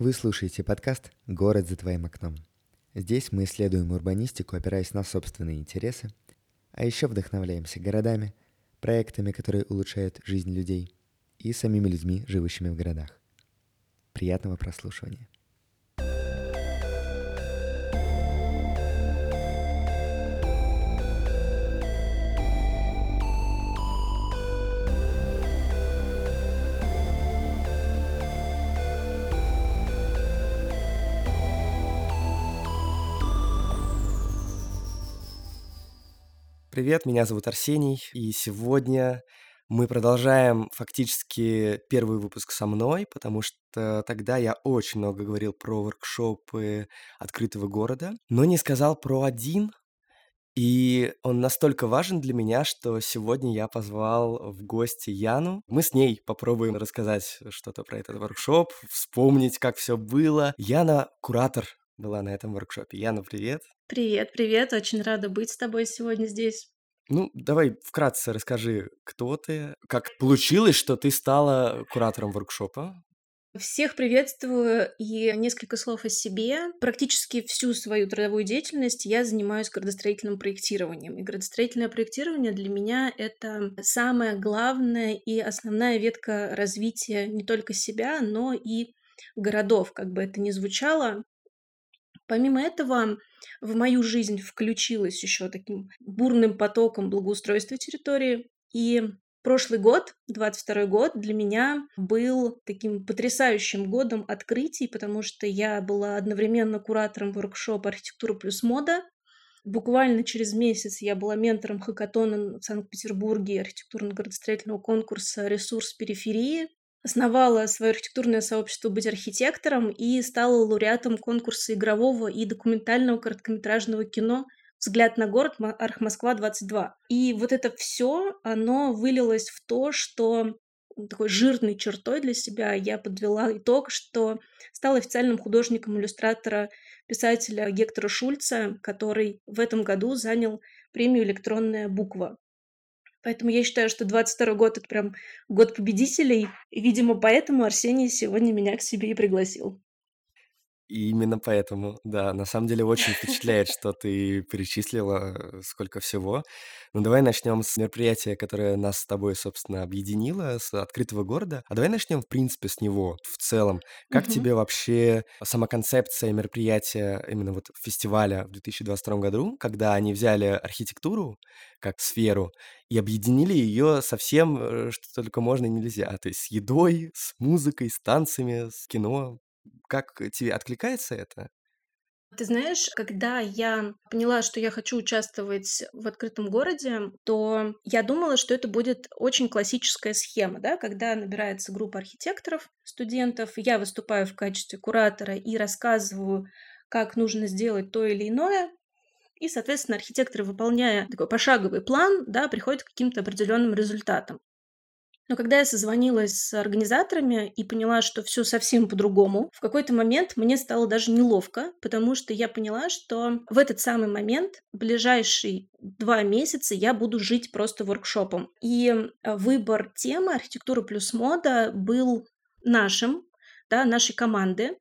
Вы слушаете подкаст «Город за твоим окном». Здесь мы исследуем урбанистику, опираясь на собственные интересы, а еще вдохновляемся городами, проектами, которые улучшают жизнь людей, и самими людьми, живущими в городах. Приятного прослушивания. Привет, меня зовут Арсений, и сегодня мы продолжаем фактически первый выпуск со мной, потому что тогда я очень много говорил про воркшопы открытого города, но не сказал про один, и он настолько важен для меня, что сегодня я позвал в гости Яну. Мы с ней попробуем рассказать что-то про этот воркшоп, вспомнить, как все было. Яна — куратор была на этом воркшопе. Яна, привет. Привет, привет, очень рада быть с тобой сегодня здесь. Ну, давай вкратце расскажи, кто ты, как получилось, что ты стала куратором воркшопа? Всех приветствую и несколько слов о себе. Практически всю свою трудовую деятельность я занимаюсь градостроительным проектированием. И градостроительное проектирование для меня — это самая главная и основная ветка развития не только себя, но и городов, как бы это ни звучало. Помимо этого, в мою жизнь включилось еще таким бурным потоком благоустройства территории. И прошлый год, 22 год, для меня был таким потрясающим годом открытий, потому что я была одновременно куратором воркшопа «Архитектура плюс мода», Буквально через месяц я была ментором хакатона в Санкт-Петербурге архитектурно-градостроительного конкурса «Ресурс периферии», основала свое архитектурное сообщество «Быть архитектором» и стала лауреатом конкурса игрового и документального короткометражного кино «Взгляд на город. Арх Москва-22». И вот это все, оно вылилось в то, что такой жирной чертой для себя я подвела итог, что стала официальным художником иллюстратора писателя Гектора Шульца, который в этом году занял премию «Электронная буква». Поэтому я считаю, что 22 год — это прям год победителей. И, видимо, поэтому Арсений сегодня меня к себе и пригласил. И именно поэтому, да, на самом деле очень впечатляет, что ты перечислила э, сколько всего. Ну, давай начнем с мероприятия, которое нас с тобой, собственно, объединило, с открытого города. А давай начнем, в принципе, с него в целом. Как Мгм. тебе вообще сама концепция мероприятия именно вот фестиваля в 2022 году, когда они взяли архитектуру как сферу и объединили ее со всем, э, что только можно и нельзя. То есть с едой, с музыкой, с танцами, с кино. Как тебе откликается это? Ты знаешь, когда я поняла, что я хочу участвовать в открытом городе, то я думала, что это будет очень классическая схема, да, когда набирается группа архитекторов, студентов, я выступаю в качестве куратора и рассказываю, как нужно сделать то или иное, и, соответственно, архитекторы, выполняя такой пошаговый план, да, приходят к каким-то определенным результатам. Но когда я созвонилась с организаторами и поняла, что все совсем по-другому, в какой-то момент мне стало даже неловко, потому что я поняла, что в этот самый момент, ближайшие два месяца, я буду жить просто воркшопом. И выбор темы архитектура плюс мода был нашим, да, нашей команды,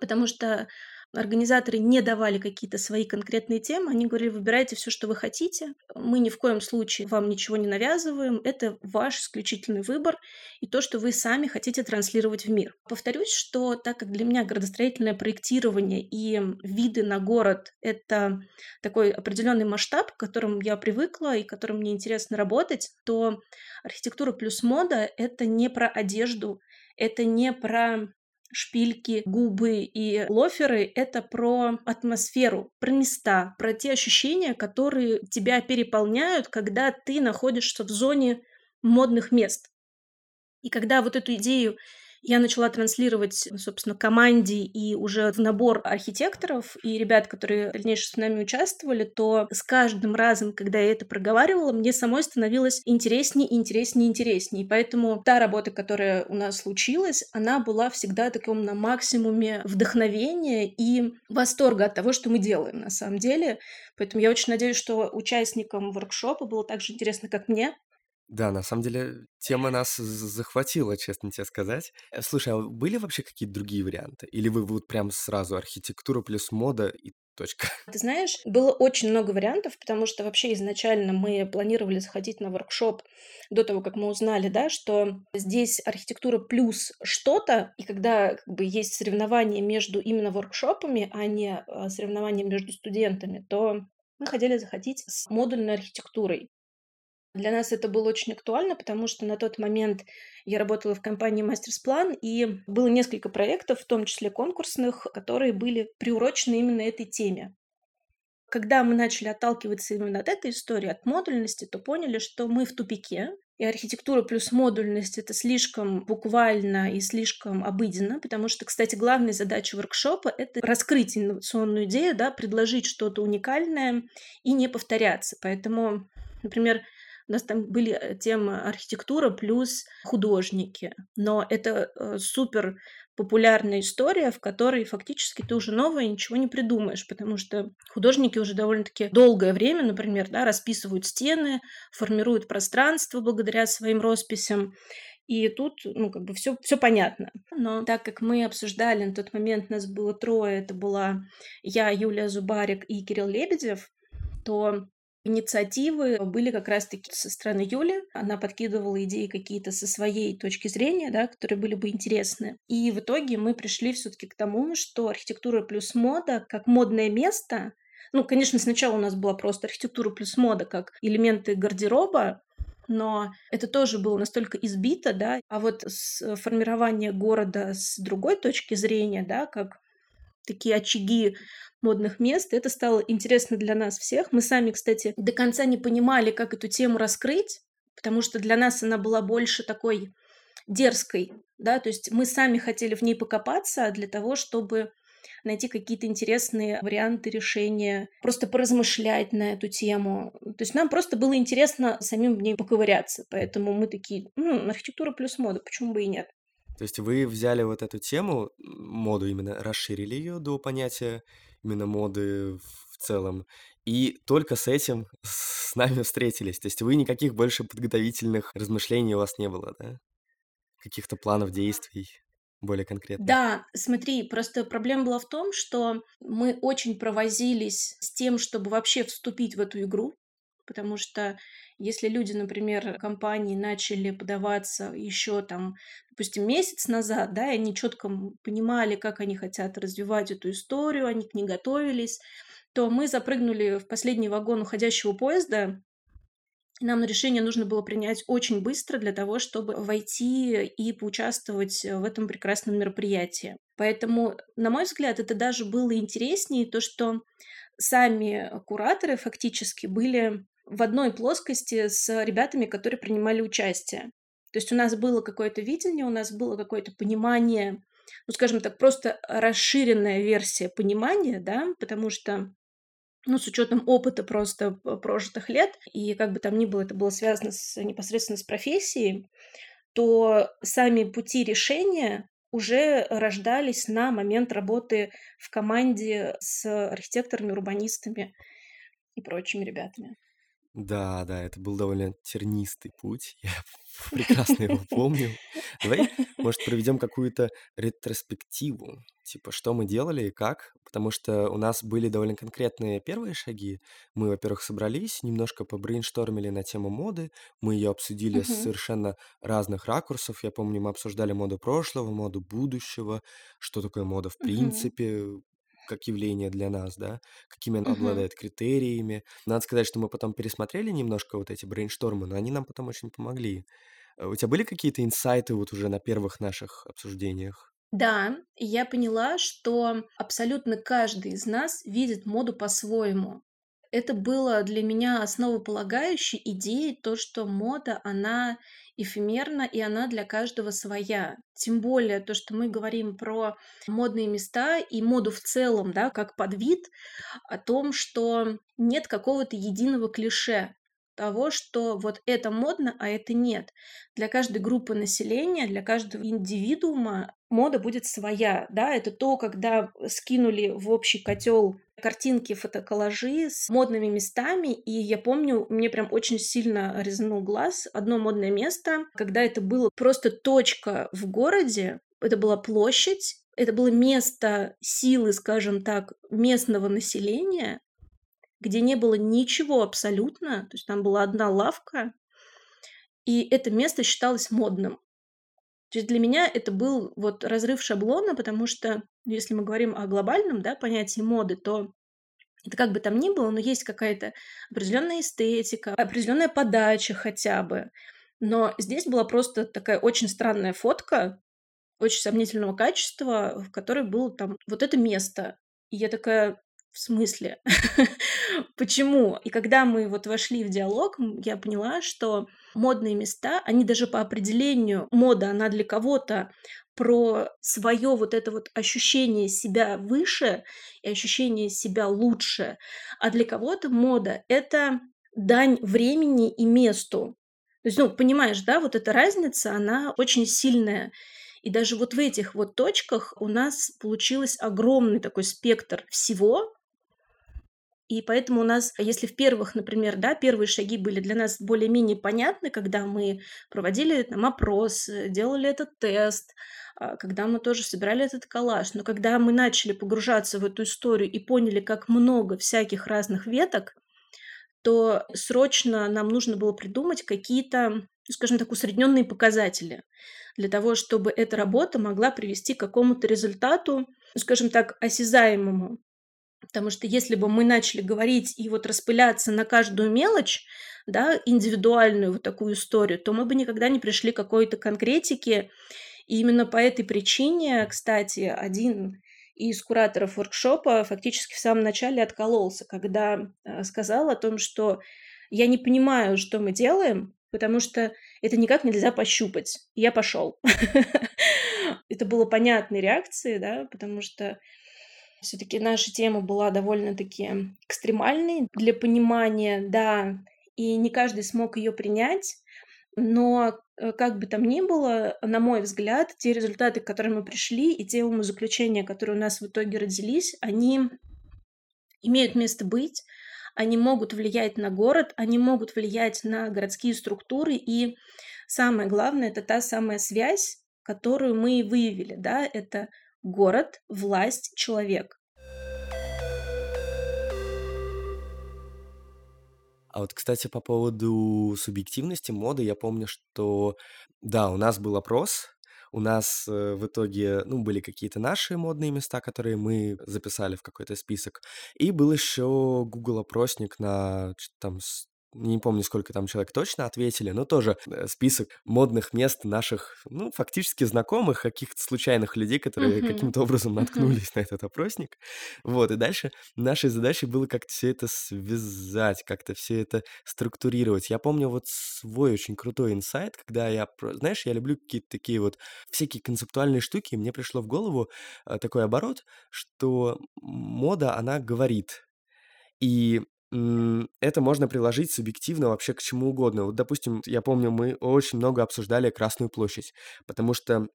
потому что Организаторы не давали какие-то свои конкретные темы, они говорили, выбирайте все, что вы хотите, мы ни в коем случае вам ничего не навязываем, это ваш исключительный выбор и то, что вы сами хотите транслировать в мир. Повторюсь, что так как для меня градостроительное проектирование и виды на город — это такой определенный масштаб, к которому я привыкла и которым мне интересно работать, то архитектура плюс мода — это не про одежду, это не про шпильки, губы и лоферы — это про атмосферу, про места, про те ощущения, которые тебя переполняют, когда ты находишься в зоне модных мест. И когда вот эту идею я начала транслировать, собственно, команде и уже в набор архитекторов и ребят, которые в дальнейшем с нами участвовали, то с каждым разом, когда я это проговаривала, мне самой становилось интереснее, интереснее, интереснее. И поэтому та работа, которая у нас случилась, она была всегда таком на максимуме вдохновения и восторга от того, что мы делаем на самом деле. Поэтому я очень надеюсь, что участникам воркшопа было так же интересно, как мне, Да, на самом деле тема нас захватила, честно тебе сказать. Э, слушай, а были вообще какие-то другие варианты? Или вы вот прям сразу архитектура плюс мода и точка? Ты знаешь, было очень много вариантов, потому что вообще изначально мы планировали заходить на воркшоп до того, как мы узнали, да, что здесь архитектура плюс что-то, и когда как бы, есть соревнования между именно воркшопами, а не а, соревнования между студентами, то мы хотели заходить с модульной архитектурой. Для нас это было очень актуально, потому что на тот момент я работала в компании Мастерс План, и было несколько проектов, в том числе конкурсных, которые были приурочены именно этой теме. Когда мы начали отталкиваться именно от этой истории, от модульности, то поняли, что мы в тупике, и архитектура плюс модульность это слишком буквально и слишком обыденно, потому что, кстати, главная задача воркшопа это раскрыть инновационную идею, да, предложить что-то уникальное и не повторяться. Поэтому, например, у нас там были э, темы архитектура плюс художники. Но это э, супер популярная история, в которой фактически ты уже новое ничего не придумаешь, потому что художники уже довольно-таки долгое время, например, да, расписывают стены, формируют пространство благодаря своим росписям. И тут, ну, как бы все, все понятно. Но так как мы обсуждали на тот момент, нас было трое, это была я, Юлия Зубарик и Кирилл Лебедев, то Инициативы были как раз-таки со стороны Юли. Она подкидывала идеи какие-то со своей точки зрения, да, которые были бы интересны. И в итоге мы пришли все-таки к тому, что архитектура плюс мода как модное место ну, конечно, сначала у нас была просто архитектура плюс мода как элементы гардероба, но это тоже было настолько избито, да, а вот с формирование города с другой точки зрения, да, как такие очаги модных мест. Это стало интересно для нас всех. Мы сами, кстати, до конца не понимали, как эту тему раскрыть, потому что для нас она была больше такой дерзкой, да, то есть мы сами хотели в ней покопаться для того, чтобы найти какие-то интересные варианты решения, просто поразмышлять на эту тему. То есть нам просто было интересно самим в ней поковыряться, поэтому мы такие, ну, архитектура плюс мода, почему бы и нет. То есть вы взяли вот эту тему, моду именно, расширили ее до понятия именно моды в целом, и только с этим с нами встретились. То есть вы никаких больше подготовительных размышлений у вас не было, да? Каких-то планов действий более конкретно. Да, смотри, просто проблема была в том, что мы очень провозились с тем, чтобы вообще вступить в эту игру, потому что если люди, например, компании начали подаваться еще там, допустим, месяц назад, да, и они четко понимали, как они хотят развивать эту историю, они к ней готовились, то мы запрыгнули в последний вагон уходящего поезда, нам решение нужно было принять очень быстро для того, чтобы войти и поучаствовать в этом прекрасном мероприятии. Поэтому, на мой взгляд, это даже было интереснее, то, что сами кураторы фактически были в одной плоскости с ребятами, которые принимали участие. То есть у нас было какое-то видение, у нас было какое-то понимание, ну, скажем так, просто расширенная версия понимания, да, потому что ну, с учетом опыта просто прожитых лет, и как бы там ни было, это было связано с, непосредственно с профессией, то сами пути решения уже рождались на момент работы в команде с архитекторами, урбанистами и прочими ребятами. Да, да, это был довольно тернистый путь. Я прекрасно его помню. Давай, может, проведем какую-то ретроспективу, типа, что мы делали и как, потому что у нас были довольно конкретные первые шаги. Мы, во-первых, собрались, немножко побрейнштормили на тему моды, мы ее обсудили с совершенно разных ракурсов. Я помню, мы обсуждали моду прошлого, моду будущего, что такое мода в принципе, как явление для нас, да, какими она Мгм. обладает критериями. Надо сказать, что мы потом пересмотрели немножко вот эти брейнштормы, но они нам потом очень помогли. Э, У тебя были какие-то инсайты вот уже на первых наших обсуждениях? Да, и я поняла, что абсолютно каждый из нас видит моду по-своему. Это было для меня основополагающей идеей, то, что мода, она эфемерна, и она для каждого своя. Тем более то, что мы говорим про модные места и моду в целом, да, как подвид, о том, что нет какого-то единого клише того, что вот это модно, а это нет. Для каждой группы населения, для каждого индивидуума мода будет своя, да, это то, когда скинули в общий котел картинки, фотоколлажи с модными местами, и я помню, мне прям очень сильно резанул глаз одно модное место, когда это было просто точка в городе, это была площадь, это было место силы, скажем так, местного населения, где не было ничего абсолютно, то есть там была одна лавка, и это место считалось модным. То есть для меня это был вот разрыв шаблона, потому что если мы говорим о глобальном да, понятии моды, то это как бы там ни было, но есть какая-то определенная эстетика, определенная подача хотя бы. Но здесь была просто такая очень странная фотка, очень сомнительного качества, в которой было там вот это место. И я такая, в смысле? Почему? И когда мы вот вошли в диалог, я поняла, что модные места, они даже по определению, мода, она для кого-то про свое вот это вот ощущение себя выше и ощущение себя лучше, а для кого-то мода — это дань времени и месту. То есть, ну, понимаешь, да, вот эта разница, она очень сильная. И даже вот в этих вот точках у нас получилось огромный такой спектр всего, и поэтому у нас, если в первых, например, да, первые шаги были для нас более-менее понятны, когда мы проводили там опрос, э, делали этот тест, а, когда мы тоже собирали этот коллаж, но когда мы начали погружаться в эту историю и поняли, как много всяких разных веток, то срочно нам нужно было придумать какие-то, скажем так, усредненные показатели для того, чтобы эта работа могла привести к какому-то результату, скажем так, осязаемому. Потому что если бы мы начали говорить и вот распыляться на каждую мелочь, да, индивидуальную вот такую историю, то мы бы никогда не пришли к какой-то конкретике. И именно по этой причине, кстати, один из кураторов воркшопа фактически в самом начале откололся, когда э, сказал о том, что я не понимаю, что мы делаем, потому что это никак нельзя пощупать. я пошел. Это было понятной реакцией, да, потому что все-таки наша тема была довольно-таки экстремальной для понимания, да, и не каждый смог ее принять. Но э, как бы там ни было, на мой взгляд, те результаты, к которым мы пришли, и те умозаключения, которые у нас в итоге родились, они имеют место быть, они могут влиять на город, они могут влиять на городские структуры, и самое главное, это та самая связь, которую мы выявили, да, это город, власть, человек. А вот, кстати, по поводу субъективности моды, я помню, что да, у нас был опрос, у нас э, в итоге, ну, были какие-то наши модные места, которые мы записали в какой-то список, и был еще Google опросник на там не помню, сколько там человек точно ответили, но тоже э, список модных мест наших, ну, фактически знакомых, каких-то случайных людей, которые Мгм. каким-то образом наткнулись на этот опросник. Вот, и дальше нашей задачей было как-то все это связать, как-то все это структурировать. Я помню вот свой очень крутой инсайт, когда я, знаешь, я люблю какие-то такие вот всякие концептуальные штуки, и мне пришло в голову э, такой оборот, что мода, она говорит. И это можно приложить субъективно вообще к чему угодно. Вот, допустим, я помню, мы очень много обсуждали Красную площадь, потому что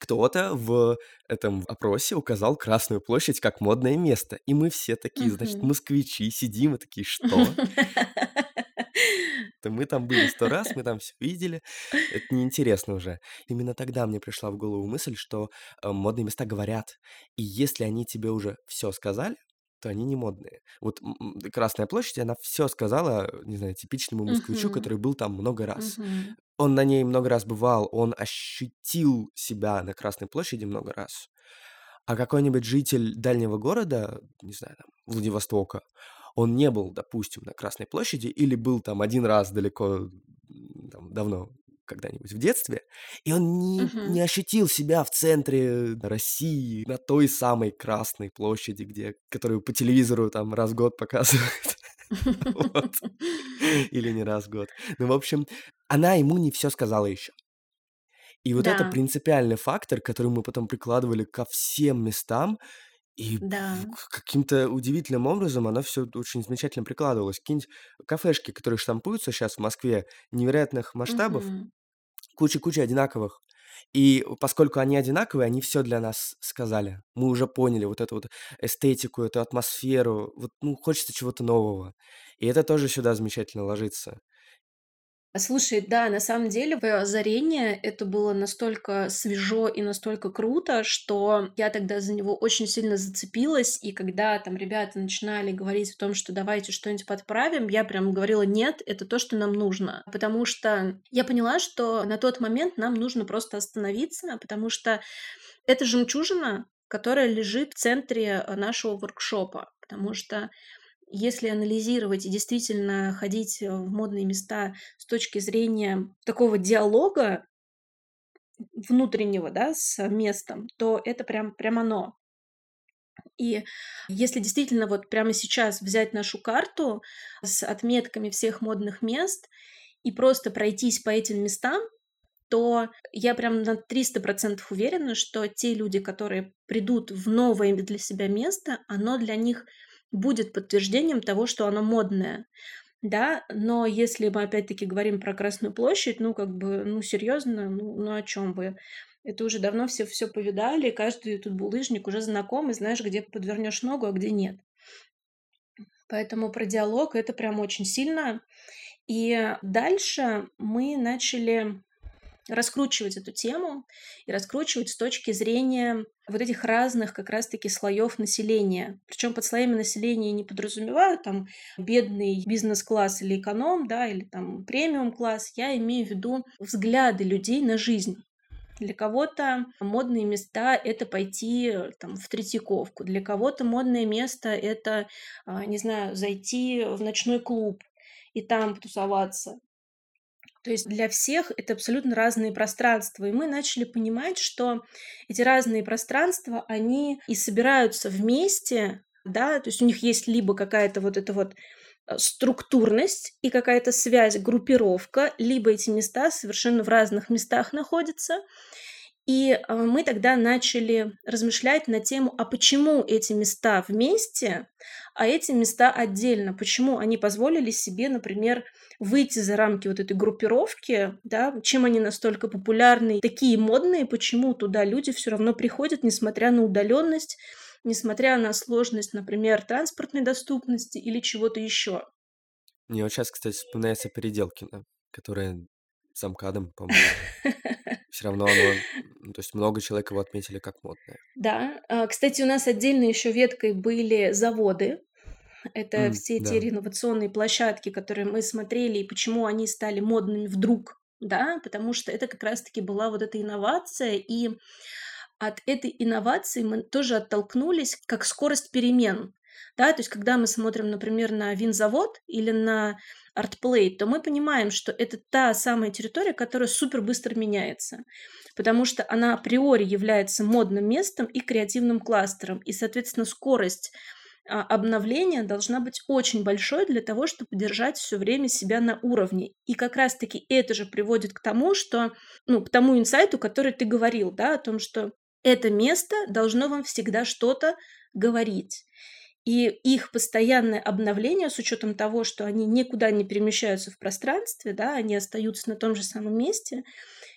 кто-то в этом опросе указал Красную площадь как модное место. И мы все такие, значит, москвичи, сидим и такие, что? То мы там были сто раз, мы там все видели. Это неинтересно уже. Именно тогда мне пришла в голову мысль, что э, модные места говорят. И если они тебе уже все сказали, то они не модные. Вот Красная площадь, она все сказала, не знаю, типичному москвичу, Мгм. который был там много раз. Мгм. Он на ней много раз бывал, он ощутил себя на Красной площади много раз. А какой-нибудь житель дальнего города, не знаю, там, Владивостока, он не был, допустим, на Красной площади или был там один раз далеко, там, давно когда-нибудь в детстве, и он не, не ощутил себя в центре России, на той самой Красной площади, где, которую по телевизору там раз в год показывают. Или не раз в год. Ну, в общем, она ему не все сказала еще. И вот это принципиальный фактор, который мы потом прикладывали ко всем местам, и Да. каким-то удивительным образом оно все очень замечательно прикладывалось. Какие-нибудь кафешки, которые штампуются сейчас в Москве, невероятных масштабов, Мгм. куча-куча одинаковых. И поскольку они одинаковые, они все для нас сказали. Мы уже поняли вот эту вот эстетику, эту атмосферу. Вот, ну, хочется чего-то нового. И это тоже сюда замечательно ложится. Слушай, да, на самом деле твое озарение это было настолько свежо и настолько круто, что я тогда за него очень сильно зацепилась. И когда там ребята начинали говорить о том, что давайте что-нибудь подправим, я прям говорила, нет, это то, что нам нужно. Потому что я поняла, что на тот момент нам нужно просто остановиться, потому что это жемчужина, которая лежит в центре э, нашего воркшопа. Потому что если анализировать и действительно ходить э, в модные места с точки зрения такого диалога внутреннего, да, с местом, то это прям, прям оно. И если действительно вот прямо сейчас взять нашу карту с отметками всех модных мест и просто пройтись по этим местам, то я прям на 300% уверена, что те люди, которые придут в новое для себя место, оно для них будет подтверждением того, что оно модное. Да, но если мы опять-таки говорим про Красную площадь, ну, как бы, ну, серьезно, ну, ну о чем вы? Это уже давно все все повидали, каждый тут булыжник уже знаком, и знаешь, где подвернешь ногу, а где нет. Поэтому про диалог это прям очень сильно. И дальше мы начали раскручивать эту тему и раскручивать с точки зрения вот этих разных как раз-таки слоев населения. Причем под слоями населения не подразумеваю там бедный бизнес-класс или эконом, да, или там премиум-класс. Я имею в виду взгляды людей на жизнь. Для кого-то модные места — это пойти там, в Третьяковку. Для кого-то модное место — это, а, не знаю, зайти в ночной клуб и там тусоваться. То есть для всех это абсолютно разные пространства. И мы начали понимать, что эти разные пространства, они и собираются вместе, да, то есть у них есть либо какая-то вот эта вот э, структурность и какая-то связь, группировка, либо эти места совершенно в разных местах находятся. И э, мы тогда начали размышлять на тему, а почему эти места вместе, а эти места отдельно, почему они позволили себе, например, выйти за рамки вот этой группировки, да, чем они настолько популярны, такие модные, почему туда люди все равно приходят, несмотря на удаленность, несмотря на сложность, например, транспортной доступности или чего-то еще. Мне вот сейчас, кстати, вспоминается Переделкино, которая с Амкадом, по-моему. Все равно оно, ну, то есть много человек его отметили как модное. Да. А, кстати, у нас отдельно еще веткой были заводы, это М, все те да. реновационные площадки, которые мы смотрели, и почему они стали модными вдруг, да, потому что это как раз-таки была вот эта инновация, и от этой инновации мы тоже оттолкнулись как скорость перемен. Да, то есть когда мы смотрим, например, на винзавод или на артплей, то мы понимаем, что это та самая территория, которая супер быстро меняется, потому что она априори является модным местом и креативным кластером, и, соответственно, скорость а, обновление должна быть очень большой для того, чтобы держать все время себя на уровне. И как раз-таки это же приводит к тому, что, ну, к тому инсайту, который ты говорил, да, о том, что это место должно вам всегда что-то говорить. И их постоянное обновление, с учетом того, что они никуда не перемещаются в пространстве, да, они остаются на том же самом месте,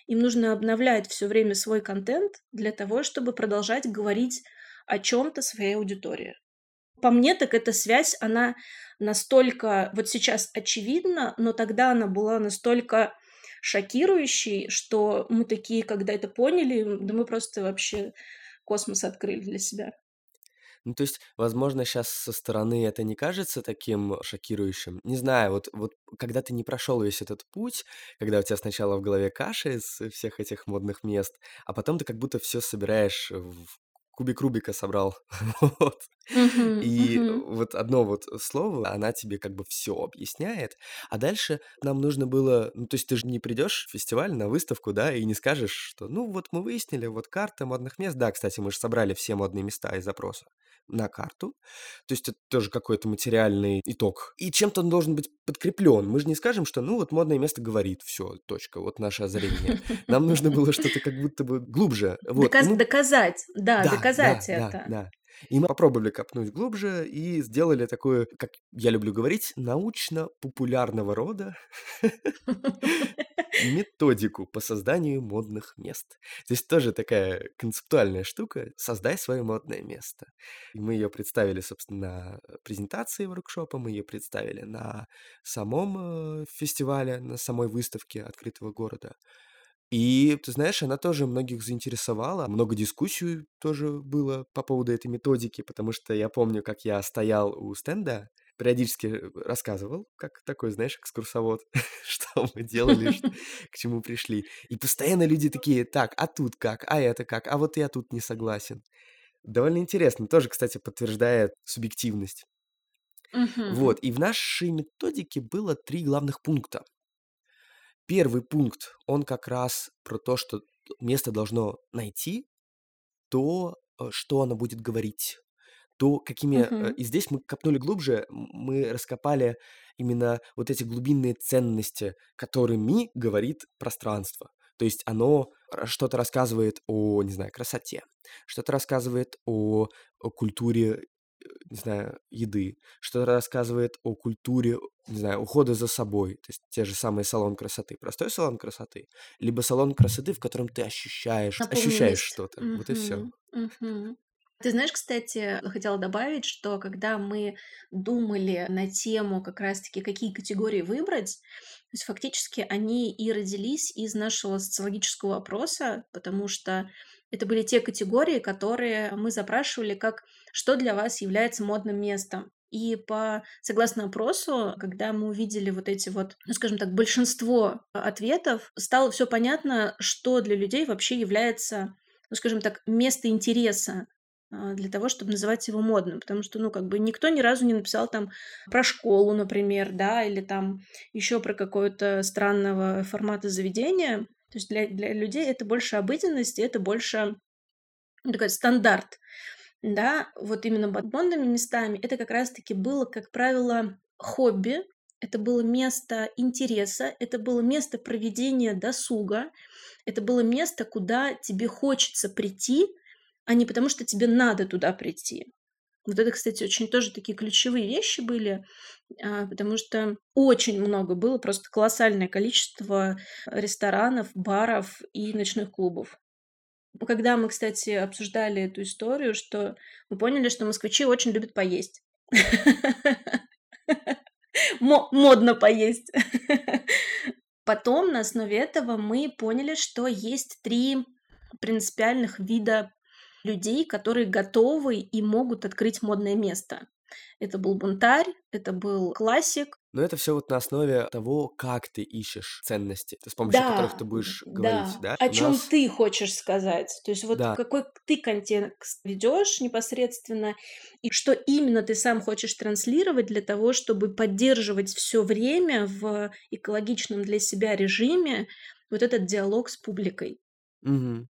им нужно обновлять все время свой контент для того, чтобы продолжать говорить о чем-то своей аудитории. По мне, так эта связь, она настолько вот сейчас очевидна, но тогда она была настолько шокирующей, что мы такие, когда это поняли, да мы просто вообще космос открыли для себя. Ну, то есть, возможно, сейчас со стороны это не кажется таким шокирующим. Не знаю, вот, вот когда ты не прошел весь этот путь, когда у тебя сначала в голове каша из всех этих модных мест, а потом ты как будто все собираешь в кубик Рубика собрал. Вот. И вот одно вот слово, она тебе как бы все объясняет, а дальше нам нужно было, ну, то есть ты же не придешь в фестиваль на выставку, да, и не скажешь, что, ну, вот мы выяснили, вот карта модных мест, да, кстати, мы же собрали все модные места из запроса на карту, то есть это тоже какой-то материальный итог. И чем-то он должен быть подкреплен. Мы же не скажем, что, ну, вот модное место говорит, все, точка, вот наше озарение. Нам нужно было что-то как будто бы глубже. Вот. Доказ- мы доказать, да, да, доказать да, да, это. да. И мы попробовали копнуть глубже и сделали такое, как я люблю говорить, научно-популярного рода методику по созданию модных мест. Здесь тоже такая концептуальная штука «Создай свое модное место». И мы ее представили, собственно, на презентации воркшопа, мы ее представили на самом э, фестивале, на самой выставке открытого города. И, ты знаешь, она тоже многих заинтересовала. Много дискуссий тоже было по поводу этой методики, потому что я помню, как я стоял у стенда, периодически э, рассказывал, как такой, знаешь, экскурсовод, что мы делали, к чему пришли. И постоянно люди такие, так, а тут как, а это как, а вот я тут не согласен. Довольно интересно, тоже, кстати, подтверждает субъективность. Вот, и в нашей методике было три главных пункта. Первый пункт, он как раз про то, что место должно найти то, э, что оно будет говорить, то какими... Э, и здесь мы копнули глубже, мы раскопали именно вот эти глубинные ценности, которыми говорит пространство. То есть оно что-то рассказывает о, не знаю, красоте, что-то рассказывает о, о культуре не знаю, еды, что рассказывает о культуре, не знаю, ухода за собой, то есть те же самые салон красоты, простой салон красоты, либо салон красоты, в котором ты ощущаешь, ощущаешь что-то, вот и все. Ты знаешь, кстати, хотела добавить, что когда мы думали на тему как раз-таки, какие категории выбрать, то есть фактически они и родились из нашего социологического опроса, потому что это были те категории, которые мы запрашивали как «что для вас является модным местом?». И по согласно опросу, когда мы увидели вот эти вот, ну, скажем так, большинство ответов, стало все понятно, что для людей вообще является, ну, скажем так, место интереса а, для того, чтобы называть его модным, потому что, ну, как бы никто ни разу не написал там про школу, например, да, или там еще про какое-то странного формата заведения, то есть для, для людей это больше обыденность, это больше ну, такой стандарт. Да, вот именно модными местами это как раз-таки было, как правило, хобби, это было место интереса, это было место проведения досуга, это было место, куда тебе хочется прийти, а не потому, что тебе надо туда прийти. Вот это, кстати, очень тоже такие ключевые вещи были, а, потому что очень много было, просто колоссальное количество ресторанов, баров и ночных клубов. Когда мы, кстати, обсуждали эту историю, что мы поняли, что москвичи очень любят поесть. Модно поесть. Потом на основе этого мы поняли, что есть три принципиальных вида людей, которые готовы и могут открыть модное место. Это был бунтарь, это был классик. Но это все вот на основе того, как ты ищешь ценности, с помощью да, которых ты будешь говорить, да? да? О чем нас... ты хочешь сказать? То есть вот да. какой ты контекст ведешь непосредственно, и что именно ты сам хочешь транслировать для того, чтобы поддерживать все время в экологичном для себя режиме вот этот диалог с публикой. Угу.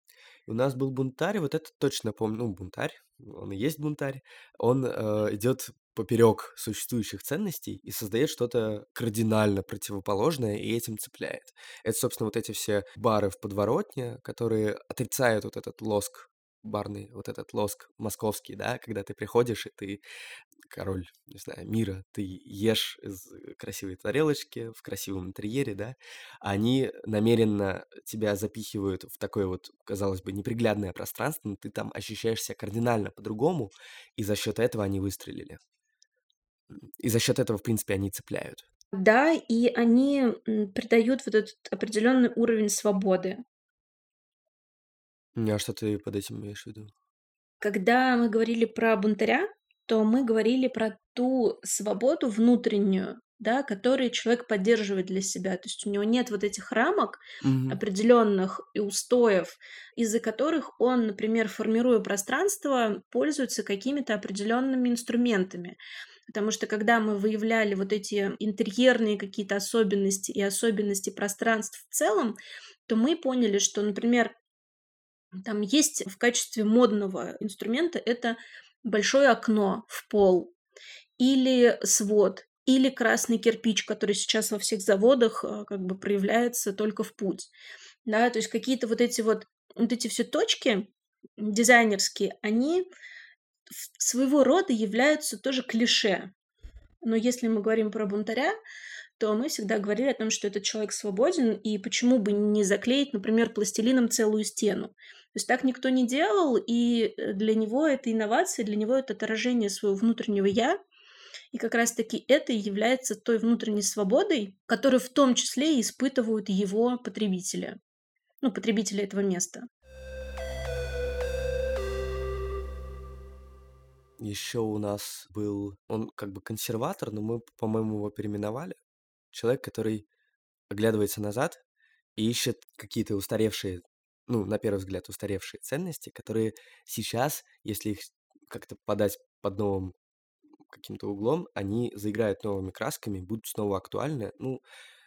У нас был бунтарь, вот это точно помню, ну, бунтарь, он и есть бунтарь, он э, идет поперек существующих ценностей и создает что-то кардинально противоположное и этим цепляет. Это, собственно, вот эти все бары в подворотне, которые отрицают вот этот лоск барный, вот этот лоск московский, да, когда ты приходишь и ты король, не знаю, мира, ты ешь из красивой тарелочки, в красивом интерьере, да, они намеренно тебя запихивают в такое вот, казалось бы, неприглядное пространство, но ты там ощущаешь себя кардинально по-другому, и за счет этого они выстрелили. И за счет этого, в принципе, они цепляют. Да, и они придают вот этот определенный уровень свободы. А что ты под этим имеешь в виду? Когда мы говорили про бунтаря, то мы говорили про ту свободу внутреннюю, да, которую человек поддерживает для себя. То есть у него нет вот этих рамок Мгм. определенных и устоев, из-за которых он, например, формируя пространство, пользуется какими-то определенными инструментами. Потому что когда мы выявляли вот эти интерьерные какие-то особенности и особенности пространств в целом, то мы поняли, что, например, там есть в качестве модного инструмента это большое окно в пол или свод, или красный кирпич, который сейчас во всех заводах э, как бы проявляется только в путь. Да, то есть какие-то вот эти вот, вот эти все точки дизайнерские, они своего рода являются тоже клише. Но если мы говорим про бунтаря, то мы всегда говорили о том, что этот человек свободен, и почему бы не заклеить, например, пластилином целую стену. То есть так никто не делал, и э, для него это инновация, для него это отражение своего внутреннего «я», и как раз-таки это и является той внутренней свободой, которую в том числе испытывают его потребители, ну, потребители этого места. Еще у нас был, он как бы консерватор, но мы, по-моему, его переименовали. Человек, который оглядывается назад и ищет какие-то устаревшие, ну, на первый взгляд, устаревшие ценности, которые сейчас, если их как-то подать под новым каким-то углом, они заиграют новыми красками, будут снова актуальны. Ну,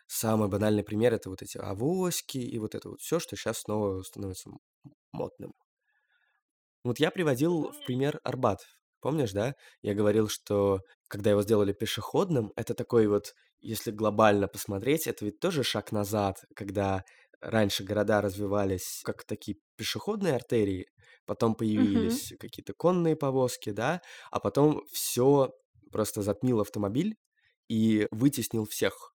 самый банальный пример это вот эти авоськи и вот это вот все, что сейчас снова становится модным. Вот я приводил в пример Арбат. Помнишь, да? Я говорил, что когда его сделали пешеходным, это такой вот, если глобально посмотреть, это ведь тоже шаг назад, когда раньше города развивались как такие пешеходные артерии, потом появились угу. какие-то конные повозки, да, а потом все просто затмил автомобиль и вытеснил всех.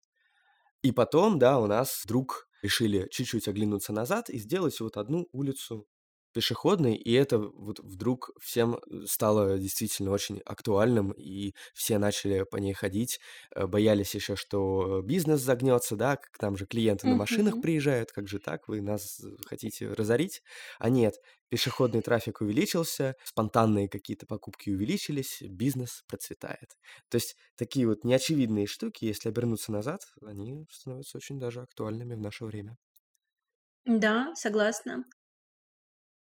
И потом, да, у нас вдруг решили чуть-чуть оглянуться назад и сделать вот одну улицу пешеходной, и это вот вдруг всем э, стало действительно очень актуальным, и все начали по ней ходить, э, боялись еще, что бизнес загнется, да, к нам же клиенты на машинах приезжают, как же так, вы нас э, хотите разорить? А нет, пешеходный трафик увеличился, спонтанные какие-то покупки увеличились, бизнес процветает. То есть такие вот неочевидные штуки, если обернуться назад, они становятся очень даже актуальными в наше время. Да, согласна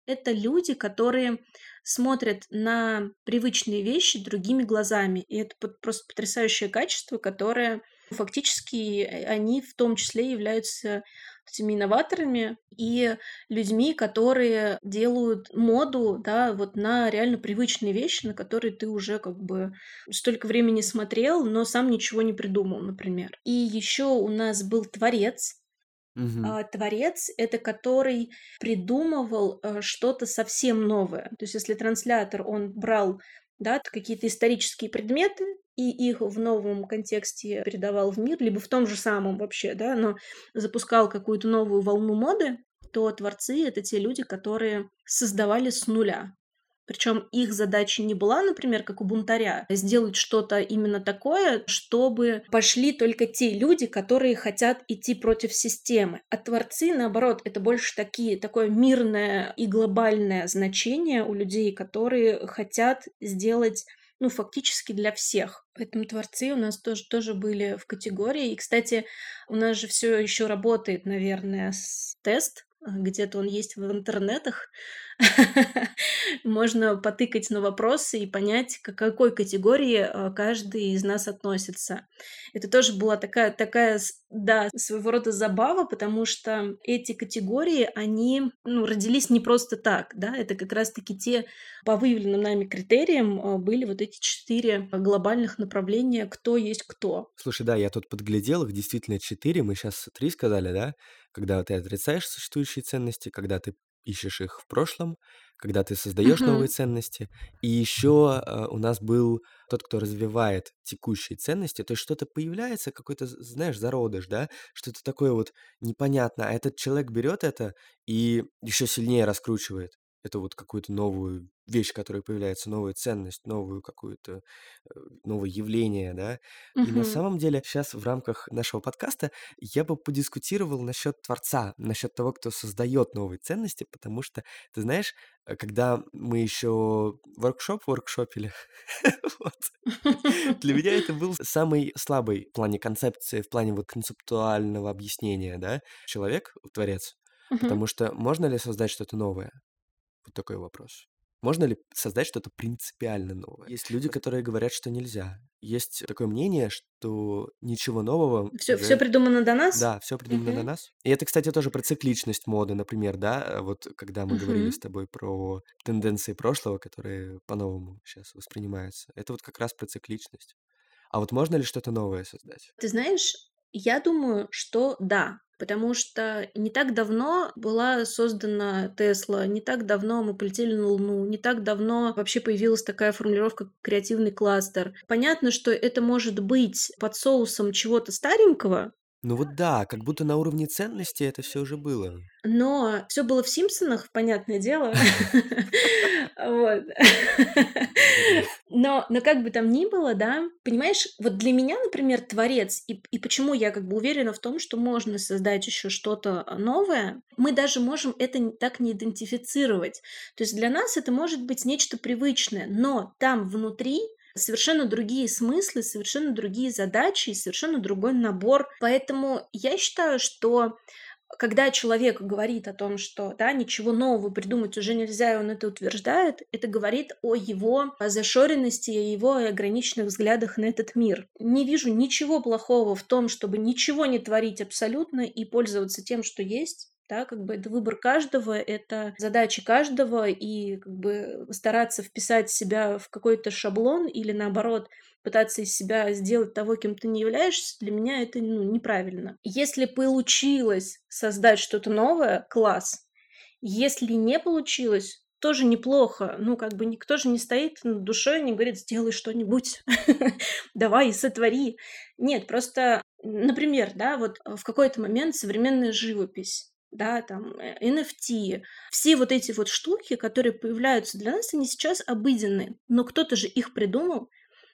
это люди, которые смотрят на привычные вещи другими глазами. И это просто потрясающее качество, которое фактически э, они в том числе являются этими инноваторами и людьми, которые делают моду, да, вот на реально привычные вещи, на которые ты уже как бы столько времени смотрел, но сам ничего не придумал, например. И еще у нас был творец, А, творец это который придумывал э, что-то совсем новое. То есть, если транслятор он брал да, какие-то исторические предметы и их в новом контексте передавал в мир, либо в том же самом вообще, да, но запускал какую-то новую волну моды, то творцы это те люди, которые создавали с нуля. Причем их задача не была, например, как у бунтаря, сделать что-то именно такое, чтобы пошли только те люди, которые хотят идти против системы. А творцы, наоборот, это больше такие, такое мирное и глобальное значение у людей, которые хотят сделать ну, фактически для всех. Поэтому творцы у нас тоже, тоже были в категории. И, кстати, у нас же все еще работает, наверное, тест где-то он есть в интернетах. Можно потыкать на вопросы и понять, к какой категории э, каждый из нас относится. Это тоже была такая, такая, да, своего рода забава, потому что эти категории, они ну, родились не просто так, да, это как раз-таки те, по выявленным нами критериям, э, были вот эти четыре глобальных направления, кто есть кто. Слушай, да, я тут подглядел, их действительно четыре, мы сейчас три сказали, да? когда ты отрицаешь существующие ценности, когда ты ищешь их в прошлом, когда ты создаешь новые ценности. И еще э, у нас был тот, кто развивает текущие ценности, то есть что-то появляется, какой-то, знаешь, зародыш, да, что-то такое вот непонятное, а этот человек берет это и еще сильнее раскручивает это вот какую-то новую вещь, которая появляется, новую ценность, новую какую-то, э, новое явление, да. И на самом деле сейчас в рамках нашего подкаста я бы подискутировал насчет творца, насчет того, кто создает новые ценности, потому что, ты знаешь, э, когда мы еще воркшоп воркшопили, вот, для меня это был самый слабый в плане концепции, в плане вот концептуального объяснения, да, человек, творец, потому что можно ли создать что-то новое? Вот такой вопрос. Можно ли создать что-то принципиально новое? Есть люди, которые говорят, что нельзя. Есть такое мнение, что ничего нового Все, все придумано до нас? Да, все придумано до нас. И это, кстати, тоже про цикличность моды, например, да, вот когда мы говорили с тобой про тенденции прошлого, которые по-новому сейчас воспринимаются. Это вот как раз про цикличность. А вот можно ли что-то новое создать? Ты знаешь, Я думаю, что да. Потому что не так давно была создана Тесла, не так давно мы полетели на Луну, не так давно вообще появилась такая формулировка креативный кластер. Понятно, что это может быть под соусом чего-то старенького, ну вот да, как будто на уровне ценности это все уже было. Но все было в "Симпсонах", понятное дело. Вот. Но но как бы там ни было, да, понимаешь, вот для меня, например, творец, и и почему я как бы уверена в том, что можно создать еще что-то, а, новое, мы даже можем это так не идентифицировать. То есть для нас это может быть нечто привычное, но там внутри совершенно другие смыслы, совершенно другие задачи и совершенно другой набор. Поэтому я считаю, что когда человек говорит о том, что да, ничего нового придумать уже нельзя, и он это утверждает, это говорит о его зашоренности, о его ограниченных взглядах на этот мир. Не вижу ничего плохого в том, чтобы ничего не творить абсолютно и пользоваться тем, что есть да, как бы это выбор каждого, это задача каждого, и как бы стараться вписать себя в какой-то шаблон или наоборот пытаться из себя сделать того, кем ты не являешься, для меня это ну, неправильно. Если получилось создать что-то новое, класс. Если не получилось, тоже неплохо. Ну, как бы никто же не стоит над душой и не говорит, сделай что-нибудь, давай, сотвори. Нет, просто, например, да, вот в какой-то момент современная живопись да, там, NFT, э, все вот эти вот штуки, которые появляются для нас, они сейчас обыденны, но кто-то же их придумал,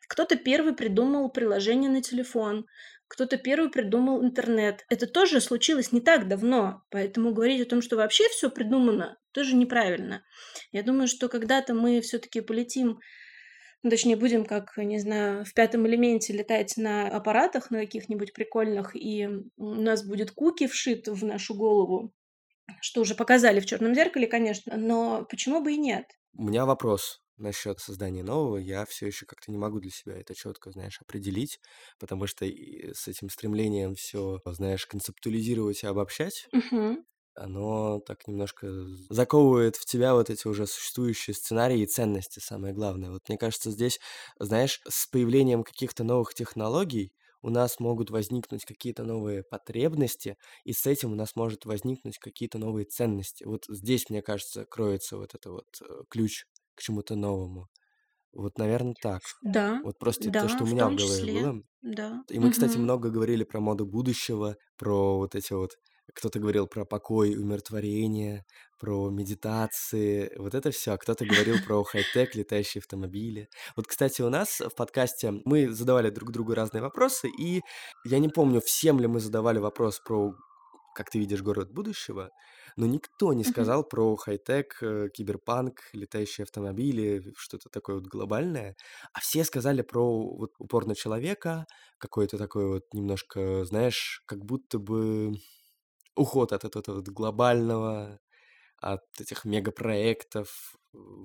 кто-то первый придумал приложение на телефон, кто-то первый придумал интернет. Это тоже случилось не так давно, поэтому говорить о том, что вообще все придумано, тоже неправильно. Я думаю, что когда-то мы все-таки полетим ну, точнее, будем, как, не знаю, в пятом элементе летать на аппаратах, на каких-нибудь прикольных, и у нас будет куки вшит в нашу голову, что уже показали в черном зеркале, конечно, но почему бы и нет? У меня вопрос насчет создания нового. Я все еще как-то не могу для себя это четко, знаешь, определить, потому что с этим стремлением все, знаешь, концептуализировать и обобщать, Угу оно так немножко заковывает в тебя вот эти уже существующие сценарии и ценности, самое главное. Вот мне кажется, здесь, знаешь, с появлением каких-то новых технологий у нас могут возникнуть какие-то новые потребности, и с этим у нас может возникнуть какие-то новые ценности. Вот здесь, мне кажется, кроется вот это вот э, ключ к чему-то новому. Вот, наверное, так. Да, Вот просто то, да, что у в меня в том голове числе. было. Да. И мы, кстати, Мгм. много говорили про моду будущего, про вот эти вот кто-то говорил про покой, умиротворение, про медитации, вот это все. А кто-то говорил про хай-тек, летающие автомобили. Вот, кстати, у нас в подкасте мы задавали друг другу разные вопросы, и я не помню, всем ли мы задавали вопрос про как ты видишь город будущего, но никто не сказал про хай-тек, э, киберпанк, летающие автомобили, что-то такое вот глобальное, а все сказали про вот упор на человека, какой-то такой вот немножко, знаешь, как будто бы уход от этого вот глобального, от этих мегапроектов.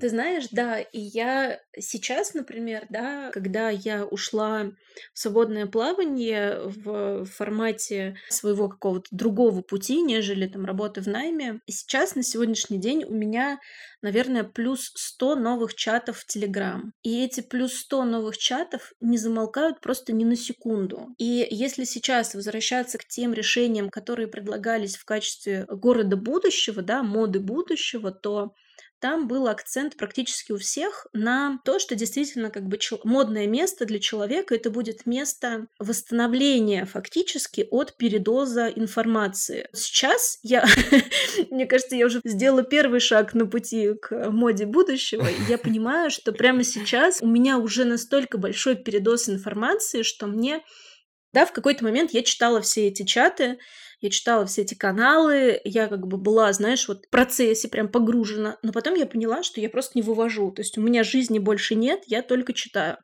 Ты знаешь, да, и я сейчас, например, да, когда я ушла в свободное плавание в формате своего какого-то другого пути, нежели там работы в найме, сейчас на сегодняшний день у меня, наверное, плюс 100 новых чатов в Телеграм. И эти плюс 100 новых чатов не замолкают просто ни на секунду. И если сейчас возвращаться к тем решениям, которые предлагались в качестве города будущего, да, моды будущего, то там был акцент практически у всех на то, что действительно как бы модное место для человека это будет место восстановления фактически от передоза информации. Сейчас я, мне кажется, я уже сделала первый шаг на пути к моде будущего, я понимаю, что прямо сейчас у меня уже настолько большой передоз информации, что мне да, в какой-то момент я читала все эти чаты, я читала все эти каналы, я как бы была, знаешь, вот в процессе прям погружена, но потом я поняла, что я просто не вывожу, то есть у меня жизни больше нет, я только читаю.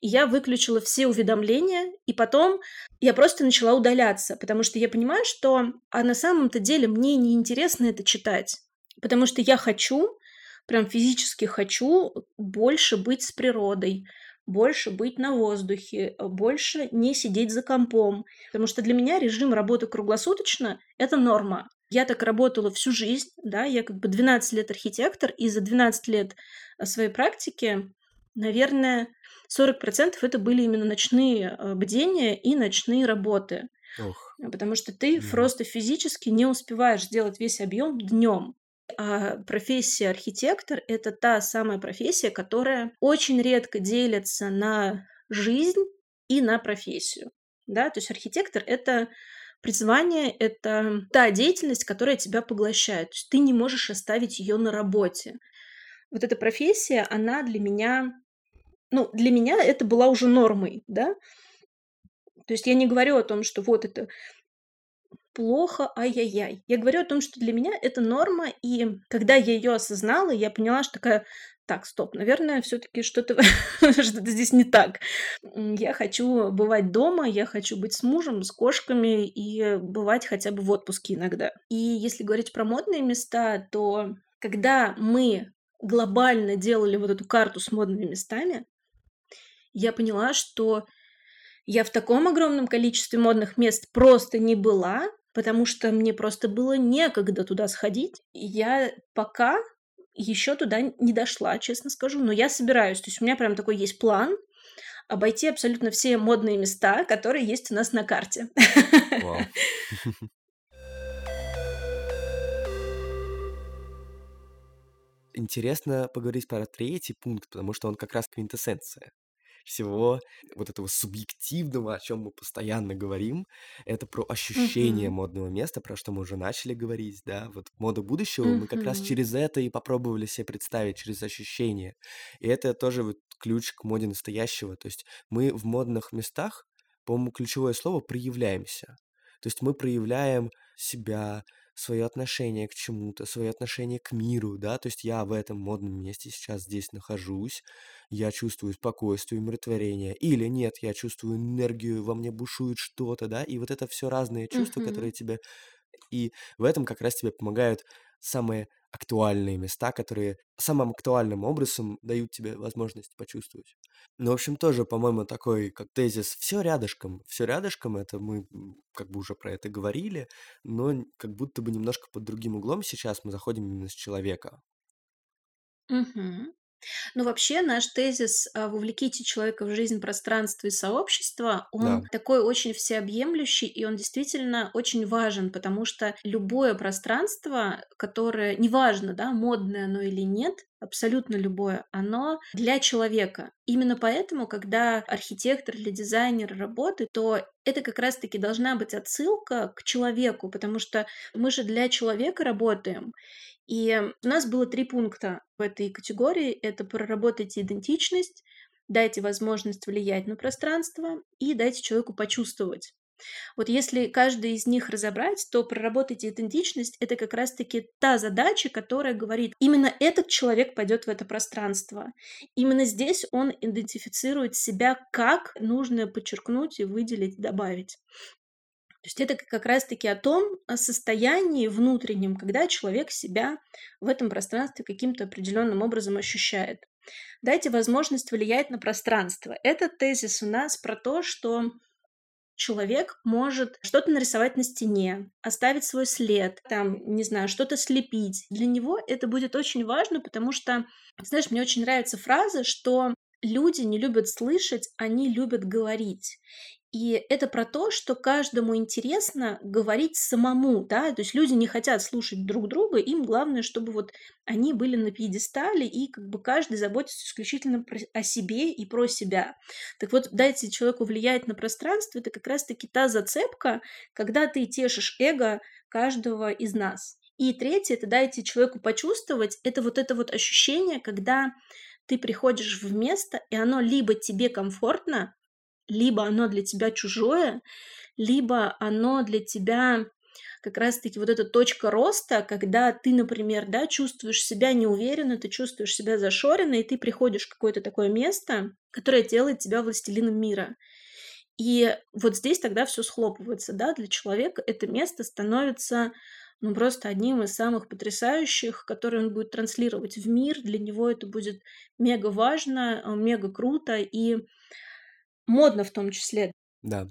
И я выключила все уведомления, и потом я просто начала удаляться, потому что я понимаю, что а на самом-то деле мне не интересно это читать, потому что я хочу, прям физически хочу больше быть с природой, больше быть на воздухе, э, больше не сидеть за компом. Потому что для меня режим работы круглосуточно – это норма. Я так работала всю жизнь, да, я как бы 12 лет архитектор, и за 12 лет э, своей практики, наверное, 40% это были именно ночные э, бдения и ночные работы. Ох. Потому что ты Мгм. просто физически не успеваешь сделать весь объем днем. А профессия архитектор- это та самая профессия, которая очень редко делится на жизнь и на профессию. Да, то есть архитектор- это призвание, это та деятельность, которая тебя поглощает. То есть ты не можешь оставить ее на работе. Вот эта профессия, она для меня ну, для меня это была уже нормой, да. То есть я не говорю о том, что вот это плохо, ай-яй-яй. Я говорю о том, что для меня это норма, и когда я ее осознала, я поняла, что такая: "Так, стоп, наверное, все таки что-то что-то здесь не так. Я хочу бывать дома, я хочу быть с мужем, с кошками и бывать хотя бы в отпуске иногда". И если говорить про модные места, то когда мы глобально делали вот эту карту с модными местами, я поняла, что я в таком огромном количестве модных мест просто не была, потому что мне просто было некогда туда сходить. Я пока еще туда не дошла, честно скажу, но я собираюсь. То есть у меня прям такой есть план обойти абсолютно все модные места, которые есть у нас на карте. Вау. Интересно поговорить про третий пункт, потому что он как раз квинтэссенция всего вот этого субъективного, о чем мы постоянно говорим. Это про ощущение Мгм. модного места, про что мы уже начали говорить, да. Вот мода будущего мы как раз через это и попробовали себе представить, через ощущение. И это тоже вот ключ к моде настоящего. То есть мы в модных местах, по-моему, ключевое слово проявляемся. То есть мы проявляем себя, свое отношение к чему-то, свое отношение к миру, да, то есть я в этом модном месте сейчас здесь нахожусь, я чувствую спокойствие, умиротворение, или нет, я чувствую энергию, во мне бушует что-то, да, и вот это все разные чувства, Мгм. которые тебе, и в этом как раз тебе помогают самые актуальные места, которые самым актуальным образом дают тебе возможность почувствовать. Ну, в общем, тоже, по-моему, такой как тезис «все рядышком». Все рядышком, это мы как бы уже про это говорили, но как будто бы немножко под другим углом сейчас мы заходим именно с человека. Мгм. Ну, вообще, наш тезис а, «Вовлеките человека в жизнь, пространство и сообщество», Да, он такой очень всеобъемлющий, и он действительно очень важен, потому что любое пространство, которое, неважно, да, модное оно или нет, абсолютно любое, оно для человека. Именно поэтому, когда архитектор или дизайнер работает, то это как раз-таки должна быть отсылка к человеку, потому что мы же для человека работаем, и у нас было 3 пункта в этой категории. Это проработайте идентичность, дайте возможность влиять на пространство и дайте человеку почувствовать. Вот если каждый из них разобрать, то проработайте идентичность- это как раз таки та задача, которая говорит: именно этот человек пойдет в это пространство. Именно здесь он идентифицирует себя как нужно подчеркнуть и выделить, добавить. То есть это как раз таки о том о состоянии внутреннем, когда человек себя в этом пространстве каким-то определенным образом ощущает. Дайте возможность влиять на пространство. Этот тезис у нас про то, что человек может что-то нарисовать на стене, оставить свой след, там, не знаю, что-то слепить. Для него это будет очень важно, потому что, знаешь, мне очень нравится фраза, что люди не любят слышать, они любят говорить. И это про то, что каждому интересно говорить самому, да, то есть люди не хотят слушать друг друга, им главное, чтобы вот они были на пьедестале, и как бы каждый заботится исключительно о себе и про себя. Так вот, дайте человеку влиять на пространство, это как раз-таки та зацепка, когда ты тешишь эго каждого из нас. И третье, это дайте человеку почувствовать, это вот это вот ощущение, когда ты приходишь в место, и оно либо тебе комфортно, либо оно для тебя чужое, либо оно для тебя как раз-таки вот эта точка роста, когда ты, например, да, чувствуешь себя неуверенно, ты чувствуешь себя зашоренно, и ты приходишь в какое-то такое место, которое делает тебя властелином мира. И вот здесь тогда все схлопывается, да, для человека это место становится ну, просто одним из самых потрясающих, которые он будет транслировать в мир. Для него это будет мега важно, а, мега круто и модно в том числе. да.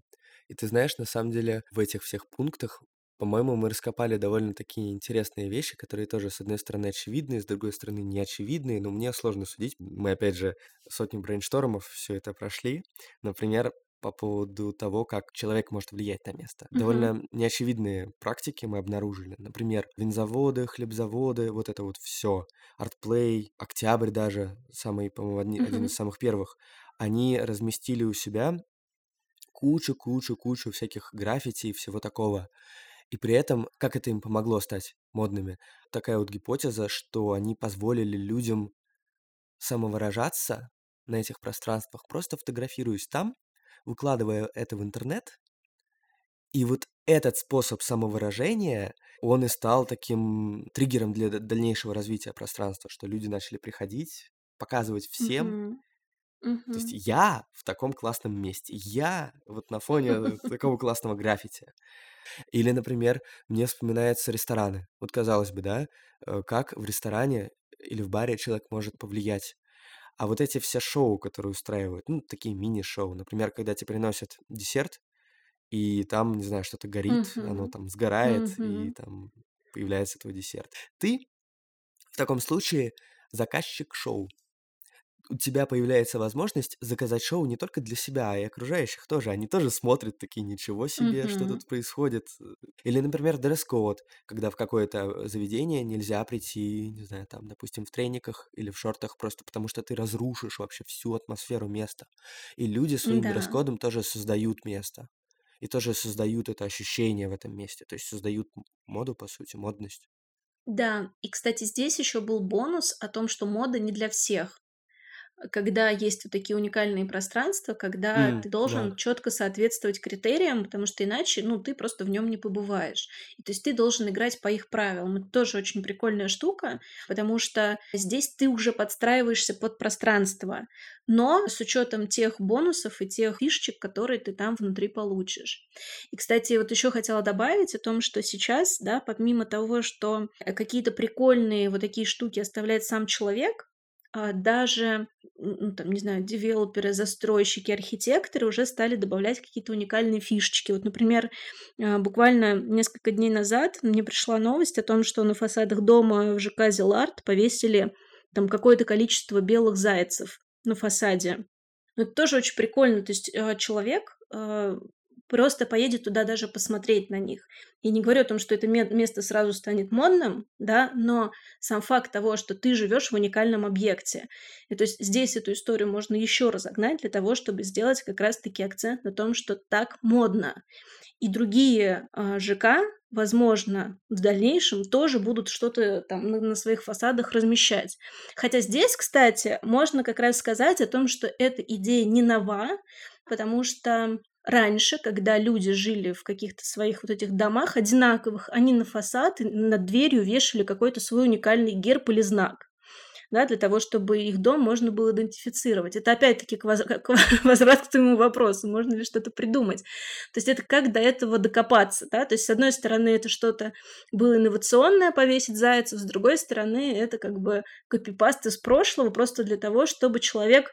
И ты знаешь, на самом деле в этих всех пунктах, по-моему, мы раскопали довольно такие интересные вещи, которые тоже, с одной стороны, очевидные, с другой стороны, не очевидные, но мне сложно судить. Мы, опять же, сотню брейнштормов все это прошли. Например, по поводу того, как человек может влиять на место. Мгм. Довольно неочевидные практики мы обнаружили. Например, винзаводы, хлебзаводы, вот это вот все. Артплей, Октябрь даже, самый, по-моему, одни- один из самых первых. Они разместили у себя кучу-кучу-кучу всяких граффити и всего такого. И при этом, как это им помогло стать модными? Такая вот гипотеза, что они позволили людям самовыражаться на этих пространствах, просто фотографируясь там, выкладывая это в интернет. И вот этот способ самовыражения, он и стал таким триггером для дальнейшего развития пространства, что люди начали приходить, показывать всем. Мгм. То есть Мгм. я в таком классном месте, я вот на фоне такого классного граффити. Или, например, мне вспоминаются рестораны. Вот казалось бы, да, э, как в ресторане или в баре человек может повлиять. А вот эти все шоу, которые устраивают, ну, такие мини-шоу, например, когда тебе приносят десерт, и там, не знаю, что-то горит, оно Мгм. там сгорает, и Мгм. там появляется твой десерт. Ты в таком случае заказчик шоу. У тебя появляется возможность заказать шоу не только для себя, а и окружающих тоже. Они тоже смотрят такие, ничего себе, что Мгм. тут происходит. Или, например, дресс-код, когда в какое-то заведение нельзя прийти, не знаю, там, допустим, в трениках или в шортах, просто потому что ты разрушишь вообще всю атмосферу места. И люди своим Да. дресс-кодом тоже создают место. И тоже создают это ощущение в этом месте. То есть создают моду, по сути, модность. Да, и, кстати, здесь еще был бонус о том, что мода не для всех. Когда есть вот такие уникальные пространства, когда М, ты да. должен четко соответствовать критериям, потому что иначе, ну, ты просто в нем не побываешь. И то есть ты должен играть по их правилам. Это тоже очень прикольная штука, потому что здесь ты уже подстраиваешься под пространство, но с учетом тех бонусов и тех фишечек, которые ты там внутри получишь. И, кстати, вот еще хотела добавить о том, что сейчас, да, помимо того, что э, какие-то прикольные вот такие штуки оставляет сам человек, а, даже, ну, там, не знаю, девелоперы, застройщики, архитекторы уже стали добавлять какие-то уникальные фишечки. Вот, например, а, буквально несколько дней назад мне пришла новость о том, что на фасадах дома в ЖК «Зеларт» повесили там какое-то количество белых зайцев на фасаде. Ну, это тоже очень прикольно. То есть э, человек э, просто поедет туда даже посмотреть на них. Я не говорю о том, что это ме- место сразу станет модным, да, но сам факт того, что ты живешь в уникальном объекте. И то есть здесь эту историю можно еще разогнать для того, чтобы сделать как раз-таки акцент на том, что так модно. И другие а, ЖК, возможно, в дальнейшем тоже будут что-то там на своих фасадах размещать. Хотя здесь, кстати, можно как раз сказать о том, что эта идея не нова, потому что раньше, когда люди жили в каких-то своих вот этих домах одинаковых, они на фасад над дверью вешали какой-то свой уникальный герб или знак да, для того, чтобы их дом можно было идентифицировать. Это опять-таки к воз- к возврат к твоему вопросу, можно ли что-то придумать. То есть это как до этого докопаться, да, то есть с одной стороны это что-то было инновационное повесить зайцев, с другой стороны это как бы копипаст из прошлого просто для того, чтобы человек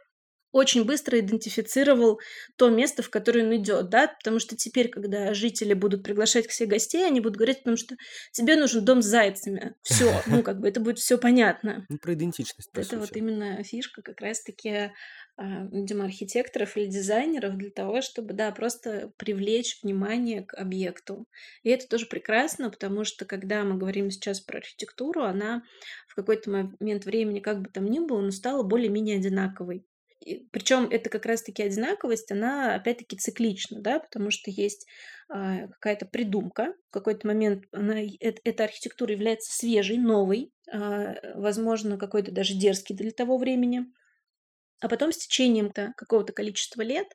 очень быстро идентифицировал то место, в которое он идет, да, потому что теперь, когда жители будут приглашать к себе гостей, они будут говорить, потому что тебе нужен дом с зайцами. Все, ну, как бы это будет все понятно. Ну, про идентичность, по Это сути. вот именно фишка как раз-таки, а, видимо, архитекторов или дизайнеров для того, чтобы, да, просто привлечь внимание к объекту. И это тоже прекрасно, потому что когда мы говорим сейчас про архитектуру, она в какой-то момент времени, как бы там ни было, но стала более-менее одинаковой. Причем это как раз-таки одинаковость, она опять-таки циклична, да, потому что есть а, какая-то придумка. В какой-то момент она, эта архитектура является свежей, новой, а, возможно, какой-то даже дерзкий для того времени. А потом с течением -то какого-то количества лет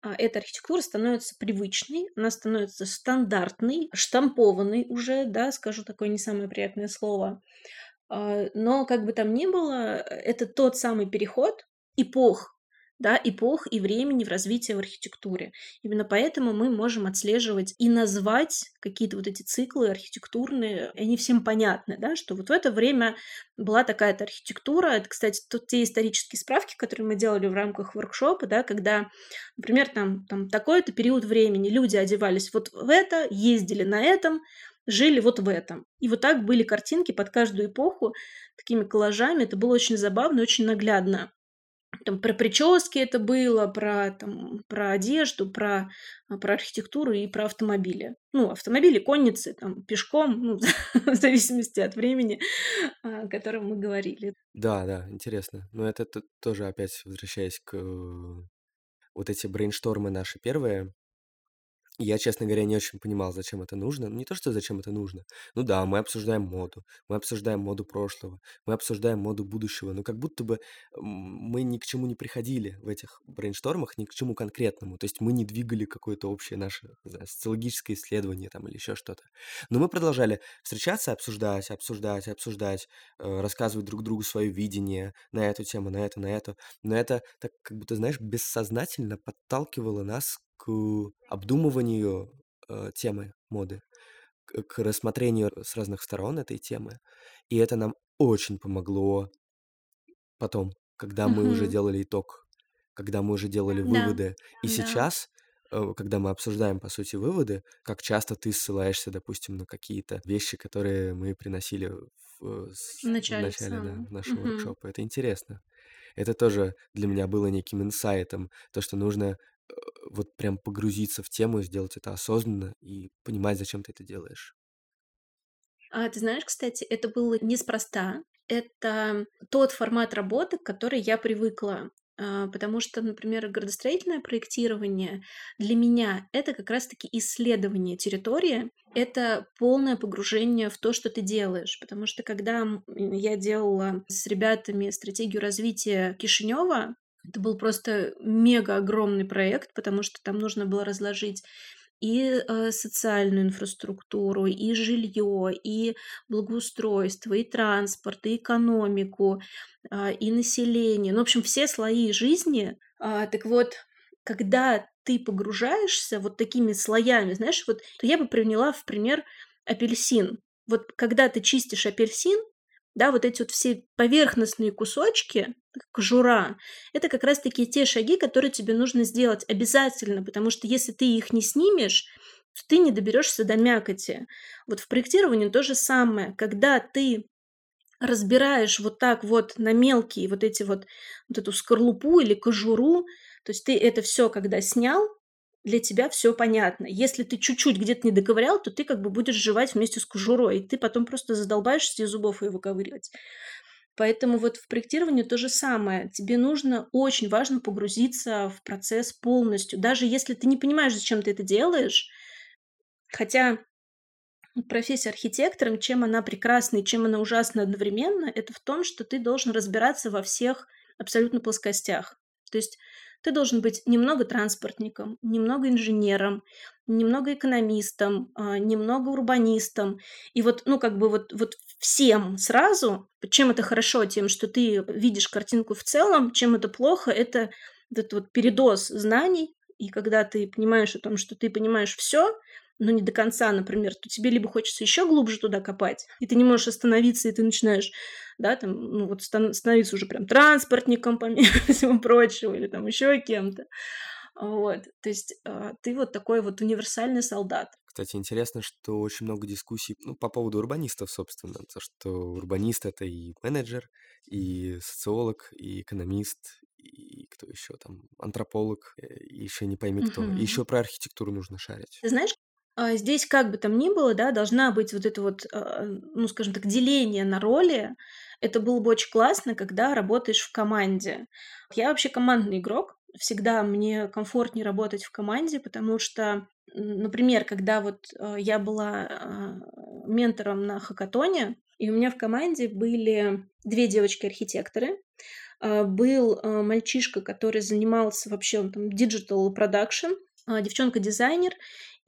а, эта архитектура становится привычной, она становится стандартной, штампованной уже, да, скажу такое не самое приятное слово. Но как бы там ни было, это тот самый переход эпох, да, эпох и времени в развитии в архитектуре. Именно поэтому мы можем отслеживать и назвать какие-то вот эти циклы архитектурные, и они всем понятны, да, что вот в это время была такая-то архитектура. Это, кстати, тут те исторические справки, которые мы делали в рамках воркшопа, да, когда, например, там, там такой-то период времени люди одевались вот в это, ездили на этом, жили вот в этом. И вот так были картинки под каждую эпоху, такими коллажами. Это было очень забавно, очень наглядно. Там про прически это было, про, там, про одежду, про, а, про архитектуру и про автомобили. Ну, автомобили, конницы, там, пешком, ну, в зависимости от времени, о котором мы говорили. Да, да, интересно. Но это тоже опять возвращаясь к вот эти брейнштормы наши первые, я, честно говоря, не очень понимал, зачем это нужно. Не то, что зачем это нужно. Ну да, мы обсуждаем моду, мы обсуждаем моду прошлого, мы обсуждаем моду будущего, но как будто бы мы ни к чему не приходили в этих брейнштормах, ни к чему конкретному. То есть мы не двигали какое-то общее наше знаю, социологическое исследование там или еще что-то. Но мы продолжали встречаться, обсуждать, обсуждать, обсуждать, э, рассказывать друг другу свое видение на эту тему, на это, на эту. Но это так как будто, знаешь, бессознательно подталкивало нас к обдумыванию э, темы моды, к, к рассмотрению с разных сторон этой темы. И это нам очень помогло потом, когда мы уже делали итог, когда мы уже делали Да, выводы. И да. сейчас, э, когда мы обсуждаем, по сути, выводы, как часто ты ссылаешься, допустим, на какие-то вещи, которые мы приносили в, В начале в начале да, нашего Мгм. воркшопа. Это интересно. Это тоже для меня было неким инсайтом, то, что нужно Вот прям погрузиться в тему, сделать это осознанно и понимать, зачем ты это делаешь. А ты знаешь, кстати, это было неспроста. Это тот формат работы, к которой я привыкла. А, потому что, например, градостроительное проектирование для меня это как раз-таки исследование территории, это полное погружение в то, что ты делаешь. Потому что когда я делала с ребятами стратегию развития Кишинева, это был просто мега огромный проект, потому что там нужно было разложить и э, социальную инфраструктуру, и жилье, и благоустройство, и транспорт, и экономику, э, и население. Ну, в общем, все слои жизни. А, так вот, когда ты погружаешься вот такими слоями, знаешь, вот то я бы привела в пример апельсин. Вот когда ты чистишь апельсин, да, вот эти вот все поверхностные кусочки, кожура, это как раз-таки те шаги, которые тебе нужно сделать обязательно, потому что если ты их не снимешь, то ты не доберешься до мякоти. Вот в проектировании то же самое. Когда ты разбираешь вот так вот на мелкие вот эти вот, вот эту скорлупу или кожуру, то есть ты это все когда снял, для тебя все понятно. Если ты чуть-чуть где-то не доковырял, то ты как бы будешь жевать вместе с кожурой, и ты потом просто задолбаешься из зубов ее выковыривать. Поэтому вот в проектировании то же самое. Тебе нужно очень важно погрузиться в процесс полностью. Даже если ты не понимаешь, зачем ты это делаешь, хотя профессия архитектором, чем она прекрасна и чем она ужасна одновременно, это в том, что ты должен разбираться во всех абсолютно плоскостях. То есть ты должен быть немного транспортником, немного инженером, немного экономистом, а, немного урбанистом. И вот, ну, как бы вот, вот всем сразу. Чем это хорошо? Тем, что ты видишь картинку в целом. Чем это плохо? Это этот вот передоз знаний. И когда ты понимаешь о том, что ты понимаешь все, но не до конца, например, то тебе либо хочется еще глубже туда копать, и ты не можешь остановиться, и ты начинаешь, да, там, ну вот становиться уже прям транспортником, помимо всего прочего, или там еще кем-то. Вот, то есть э, ты вот такой вот универсальный солдат. Кстати, интересно, что очень много дискуссий ну, по поводу урбанистов, собственно, потому что урбанист — это и менеджер, и социолог, и экономист, и кто еще там, антрополог, э, и еще не пойми кто. Угу. И еще про архитектуру нужно шарить. Ты знаешь, а, здесь как бы там ни было, да, должна быть вот это вот, а, ну, скажем так, деление на роли. Это было бы очень классно, когда работаешь в команде. Я вообще командный игрок. Всегда мне комфортнее работать в команде, потому что, например, когда вот а, я была ментором на хакатоне, и у меня в команде были две девочки-архитекторы, был мальчишка, который занимался вообще он там digital production, девчонка-дизайнер,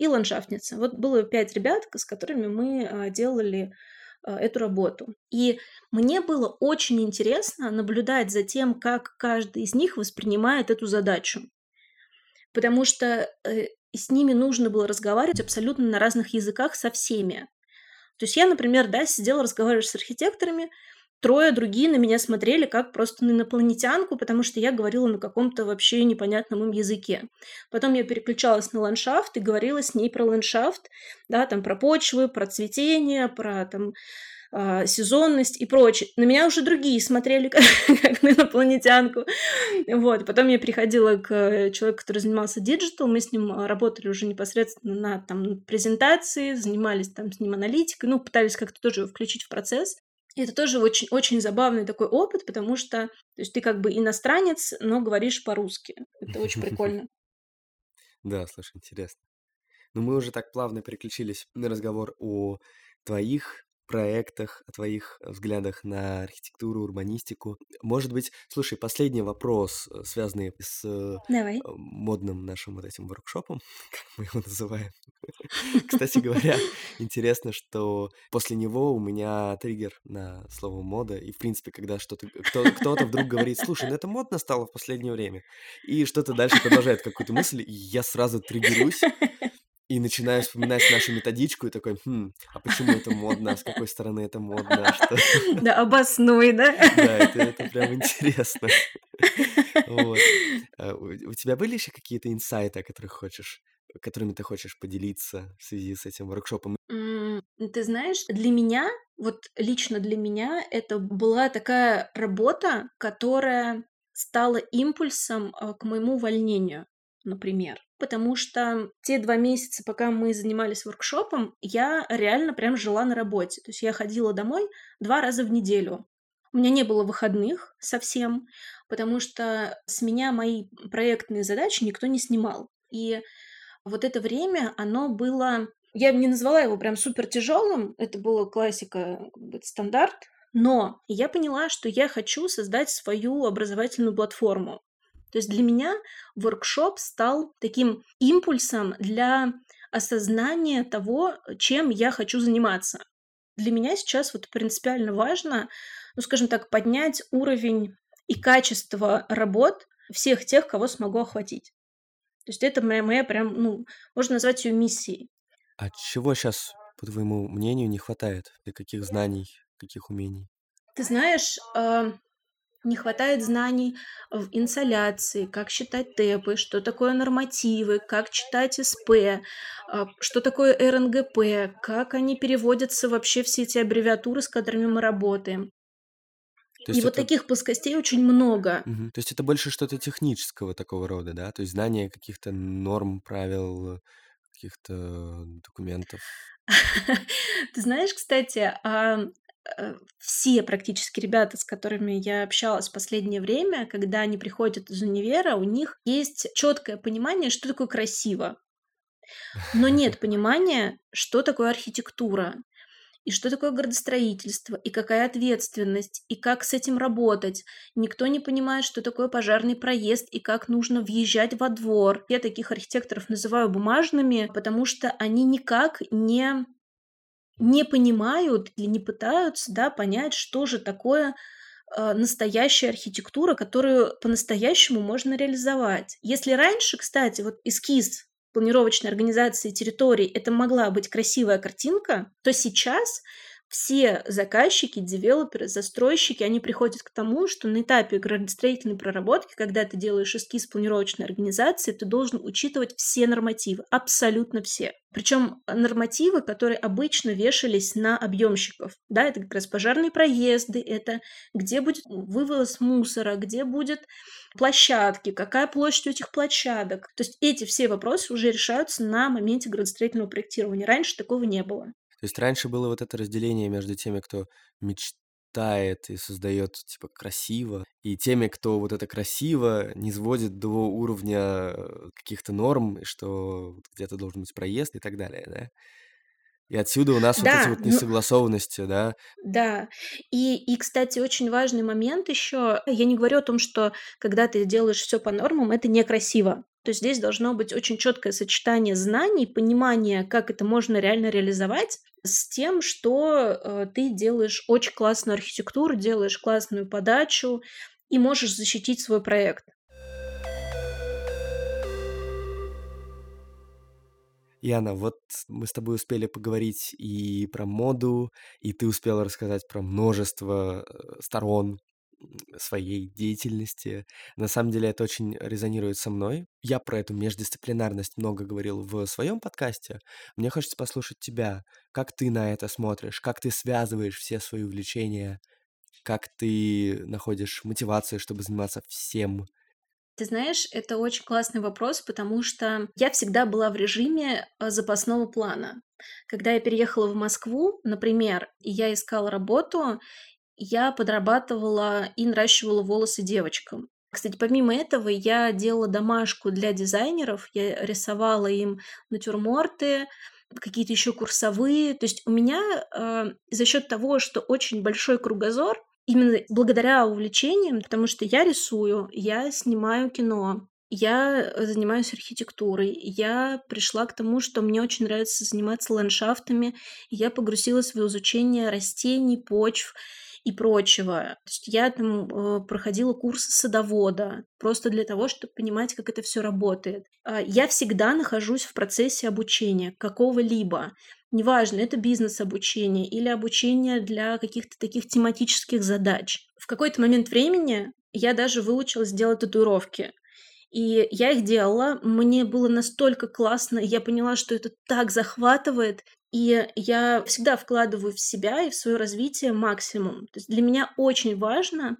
и ландшафтница. Вот было пять ребят, с которыми мы а, делали а, эту работу. И мне было очень интересно наблюдать за тем, как каждый из них воспринимает эту задачу. Потому что э, с ними нужно было разговаривать абсолютно на разных языках со всеми. То есть я, например, да, сидела, разговаривала с архитекторами, Трое другие на меня смотрели как просто на инопланетянку, потому что я говорила на каком-то вообще непонятном им языке. Потом я переключалась на ландшафт и говорила с ней про ландшафт, да, там про почвы, про цветение, про там а, сезонность и прочее. На меня уже другие смотрели как, на инопланетянку. Вот. Потом я приходила к человеку, который занимался digital, мы с ним работали уже непосредственно на там, презентации, занимались там с ним аналитикой, ну, пытались как-то тоже включить в процесс. Это тоже очень, очень забавный такой опыт, потому что то есть ты как бы иностранец, но говоришь по-русски. Это очень прикольно. Да, слушай, интересно. Ну, мы уже так плавно переключились на разговор о твоих проектах, о твоих взглядах на архитектуру, урбанистику. Может быть, слушай, последний вопрос, э, связанный с э, Давай. э, модным нашим вот этим воркшопом, как мы его называем. Кстати говоря, интересно, что после него у меня триггер на слово мода, и в принципе, когда что-то кто, кто-то вдруг говорит, слушай, ну это модно стало в последнее время, и что-то дальше продолжает какую-то мысль, и я сразу триггерюсь, и начинаю вспоминать нашу методичку и такой, хм, а почему это модно, с какой стороны это модно, а что... Да, обоснуй, да? Да, это, это прям интересно. Вот. А у, тебя были еще какие-то инсайты, о которых хочешь, которыми ты хочешь поделиться в связи с этим воркшопом? Ты знаешь, для меня, вот лично для меня, это была такая работа, которая стала импульсом а, к моему увольнению, например потому что те два месяца, пока мы занимались воркшопом, я реально прям жила на работе. То есть я ходила домой два раза в неделю. У меня не было выходных совсем, потому что с меня мои проектные задачи никто не снимал. И вот это время, оно было... Я не назвала его прям супер тяжелым, это была классика, стандарт, но я поняла, что я хочу создать свою образовательную платформу. То есть для меня воркшоп стал таким импульсом для осознания того, чем я хочу заниматься. Для меня сейчас вот принципиально важно, ну, скажем так, поднять уровень и качество работ всех тех, кого смогу охватить. То есть это моя, моя прям, ну, можно назвать ее миссией. А чего сейчас, по твоему мнению, не хватает? Для каких знаний, каких умений? Ты знаешь, а, не хватает знаний в инсоляции, как считать ТЭПы, что такое нормативы, как читать СП, а, что такое РНГП, как они переводятся вообще все эти аббревиатуры, с которыми мы работаем. То И вот это... таких плоскостей очень много. Мгм. То есть это больше что-то технического такого рода, да? То есть знание каких-то норм, правил, каких-то документов. Ты знаешь, кстати, Э, все практически ребята, с которыми я общалась в последнее время, когда они приходят из универа, у них есть четкое понимание, что такое красиво. Но нет понимания, что такое архитектура, и что такое градостроительство, и какая ответственность, и как с этим работать. Никто не понимает, что такое пожарный проезд, и как нужно въезжать во двор. Я таких архитекторов называю бумажными, потому что они никак не не понимают или не пытаются да, понять, что же такое э, настоящая архитектура, которую по-настоящему можно реализовать. Если раньше, кстати, вот эскиз планировочной организации территорий это могла быть красивая картинка, то сейчас все заказчики, девелоперы, застройщики, они приходят к тому, что на этапе градостроительной проработки, когда ты делаешь эскиз планировочной организации, ты должен учитывать все нормативы, абсолютно все. Причем нормативы, которые обычно вешались на объемщиков. Да, это как раз пожарные проезды, это где будет вывоз мусора, где будет площадки, какая площадь у этих площадок. То есть эти все вопросы уже решаются на моменте градостроительного проектирования. Раньше такого не было. То есть раньше было вот это разделение между теми, кто мечтает и создает типа красиво, и теми, кто вот это красиво не сводит до уровня каких-то норм, что где-то должен быть проезд и так далее, да? И отсюда у нас вот эти вот ну несогласованности, да? да. И, и, кстати, очень важный момент еще. Я не говорю о том, что когда ты делаешь все по нормам, это некрасиво. То здесь должно быть очень четкое сочетание знаний, понимания, как это можно реально реализовать, с тем, что э, ты делаешь очень классную архитектуру, делаешь классную подачу и можешь защитить свой проект. Яна, вот мы с тобой успели поговорить и про моду, и ты успела рассказать про множество э, сторон своей деятельности. На самом деле это очень резонирует со мной. Я про эту междисциплинарность много говорил в своем подкасте. Мне хочется послушать тебя. Как ты на это смотришь? Как ты связываешь все свои увлечения? Как ты находишь мотивацию, чтобы заниматься всем? Ты знаешь, это очень классный вопрос, потому что я всегда была в режиме э, запасного плана. Когда я переехала в Москву, например, и я искала работу, я подрабатывала и наращивала волосы девочкам. Кстати, помимо этого, я делала домашку для дизайнеров, я рисовала им натюрморты, какие-то еще курсовые. То есть у меня э, за счет того, что очень большой кругозор, именно благодаря увлечениям, потому что я рисую, я снимаю кино, я занимаюсь архитектурой. Я пришла к тому, что мне очень нравится заниматься ландшафтами. Я погрузилась в изучение растений, почв и прочего. То есть я там э, проходила курсы садовода просто для того, чтобы понимать, как это все работает. А я всегда нахожусь в процессе обучения какого-либо. Неважно, это бизнес-обучение или обучение для каких-то таких тематических задач. В какой-то момент времени я даже выучилась делать татуировки. И я их делала, мне было настолько классно, я поняла, что это так захватывает, и я всегда вкладываю в себя и в свое развитие максимум. То есть для меня очень важно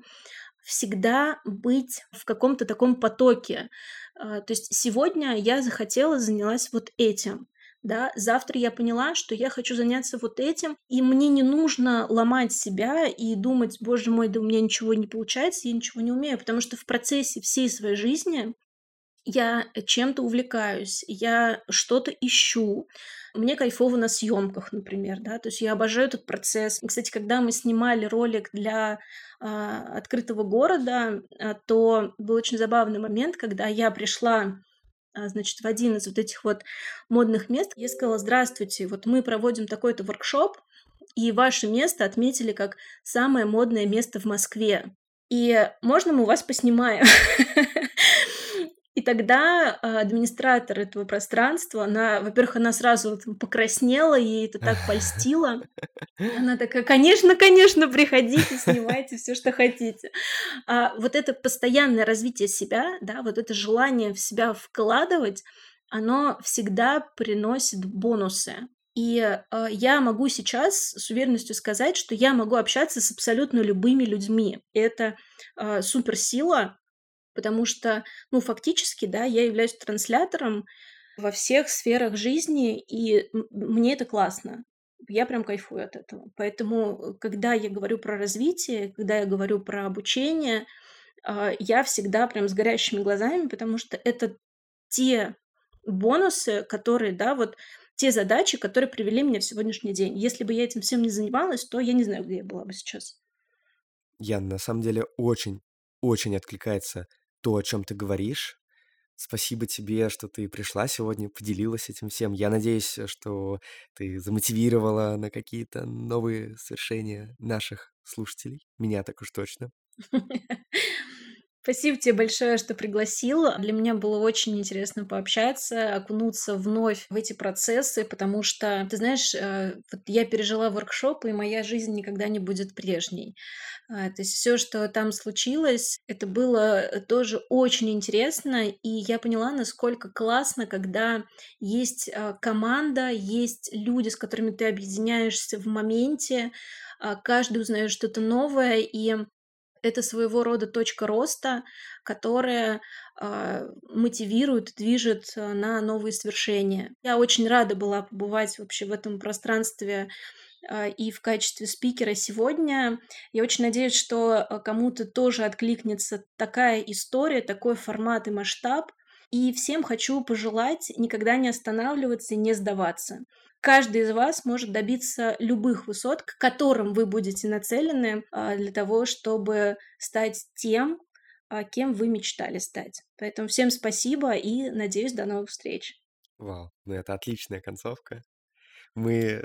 всегда быть в каком-то таком потоке. А, то есть сегодня я захотела, занялась вот этим. Да, завтра я поняла, что я хочу заняться вот этим, и мне не нужно ломать себя и думать, боже мой, да у меня ничего не получается, я ничего не умею, потому что в процессе всей своей жизни я чем-то увлекаюсь, я что-то ищу. Мне кайфово на съемках, например, да, то есть я обожаю этот процесс. Кстати, когда мы снимали ролик для а, открытого города, а, то был очень забавный момент, когда я пришла а, значит, в один из вот этих вот модных мест. Я сказала, здравствуйте, вот мы проводим такой-то воркшоп, и ваше место отметили как самое модное место в Москве. И можно мы у вас поснимаем? И тогда а, администратор этого пространства, она, во-первых, она сразу покраснела, ей это так польстило. Она такая, конечно, конечно, приходите, снимайте все, что хотите. А вот это постоянное развитие себя, да, вот это желание в себя вкладывать, оно всегда приносит бонусы. И э, я могу сейчас с уверенностью сказать, что я могу общаться с абсолютно любыми людьми. Это э, суперсила, потому что, ну, фактически, да, я являюсь транслятором во всех сферах жизни, и мне это классно. Я прям кайфую от этого. Поэтому, когда я говорю про развитие, когда я говорю про обучение, а, я всегда прям с горящими глазами, потому что это те бонусы, которые, да, вот те задачи, которые привели меня в сегодняшний день. Если бы я этим всем не занималась, то я не знаю, где я была бы сейчас. Ян, на самом деле очень, очень откликается то, о чем ты говоришь. Спасибо тебе, что ты пришла сегодня, поделилась этим всем. Я надеюсь, что ты замотивировала на какие-то новые свершения наших слушателей. Меня так уж точно. Спасибо тебе большое, что пригласила. Для меня было очень интересно пообщаться, окунуться вновь в эти процессы, потому что, ты знаешь, э, вот я пережила воркшоп, и моя жизнь никогда не будет прежней. А, то есть все, что там случилось, это было тоже очень интересно, и я поняла, насколько классно, когда есть команда, есть люди, с которыми ты объединяешься в моменте, а, каждый узнает что-то новое, и это своего рода точка роста, которая э, мотивирует, движет на новые свершения. Я очень рада была побывать вообще в этом пространстве э, и в качестве спикера сегодня. Я очень надеюсь, что кому-то тоже откликнется такая история, такой формат и масштаб. И всем хочу пожелать никогда не останавливаться и не сдаваться. Каждый из вас может добиться любых высот, к которым вы будете нацелены а, для того, чтобы стать тем, а, кем вы мечтали стать. Поэтому всем спасибо и надеюсь, до новых встреч. Вау, ну это отличная концовка. Мы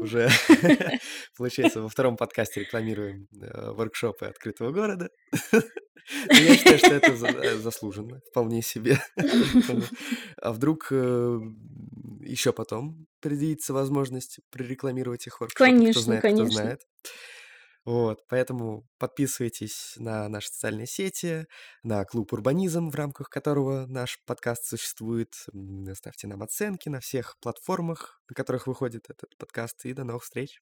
уже, получается, во втором подкасте рекламируем э, воркшопы открытого города. Я считаю, что это э, заслуженно, вполне себе. А вдруг э, еще потом предвидится возможность прорекламировать их воркшопы, кто Конечно, конечно. Вот, поэтому подписывайтесь на наши социальные сети, на клуб «Урбанизм», в рамках которого наш подкаст существует. Ставьте нам оценки на всех платформах, на которых выходит этот подкаст. И до новых встреч!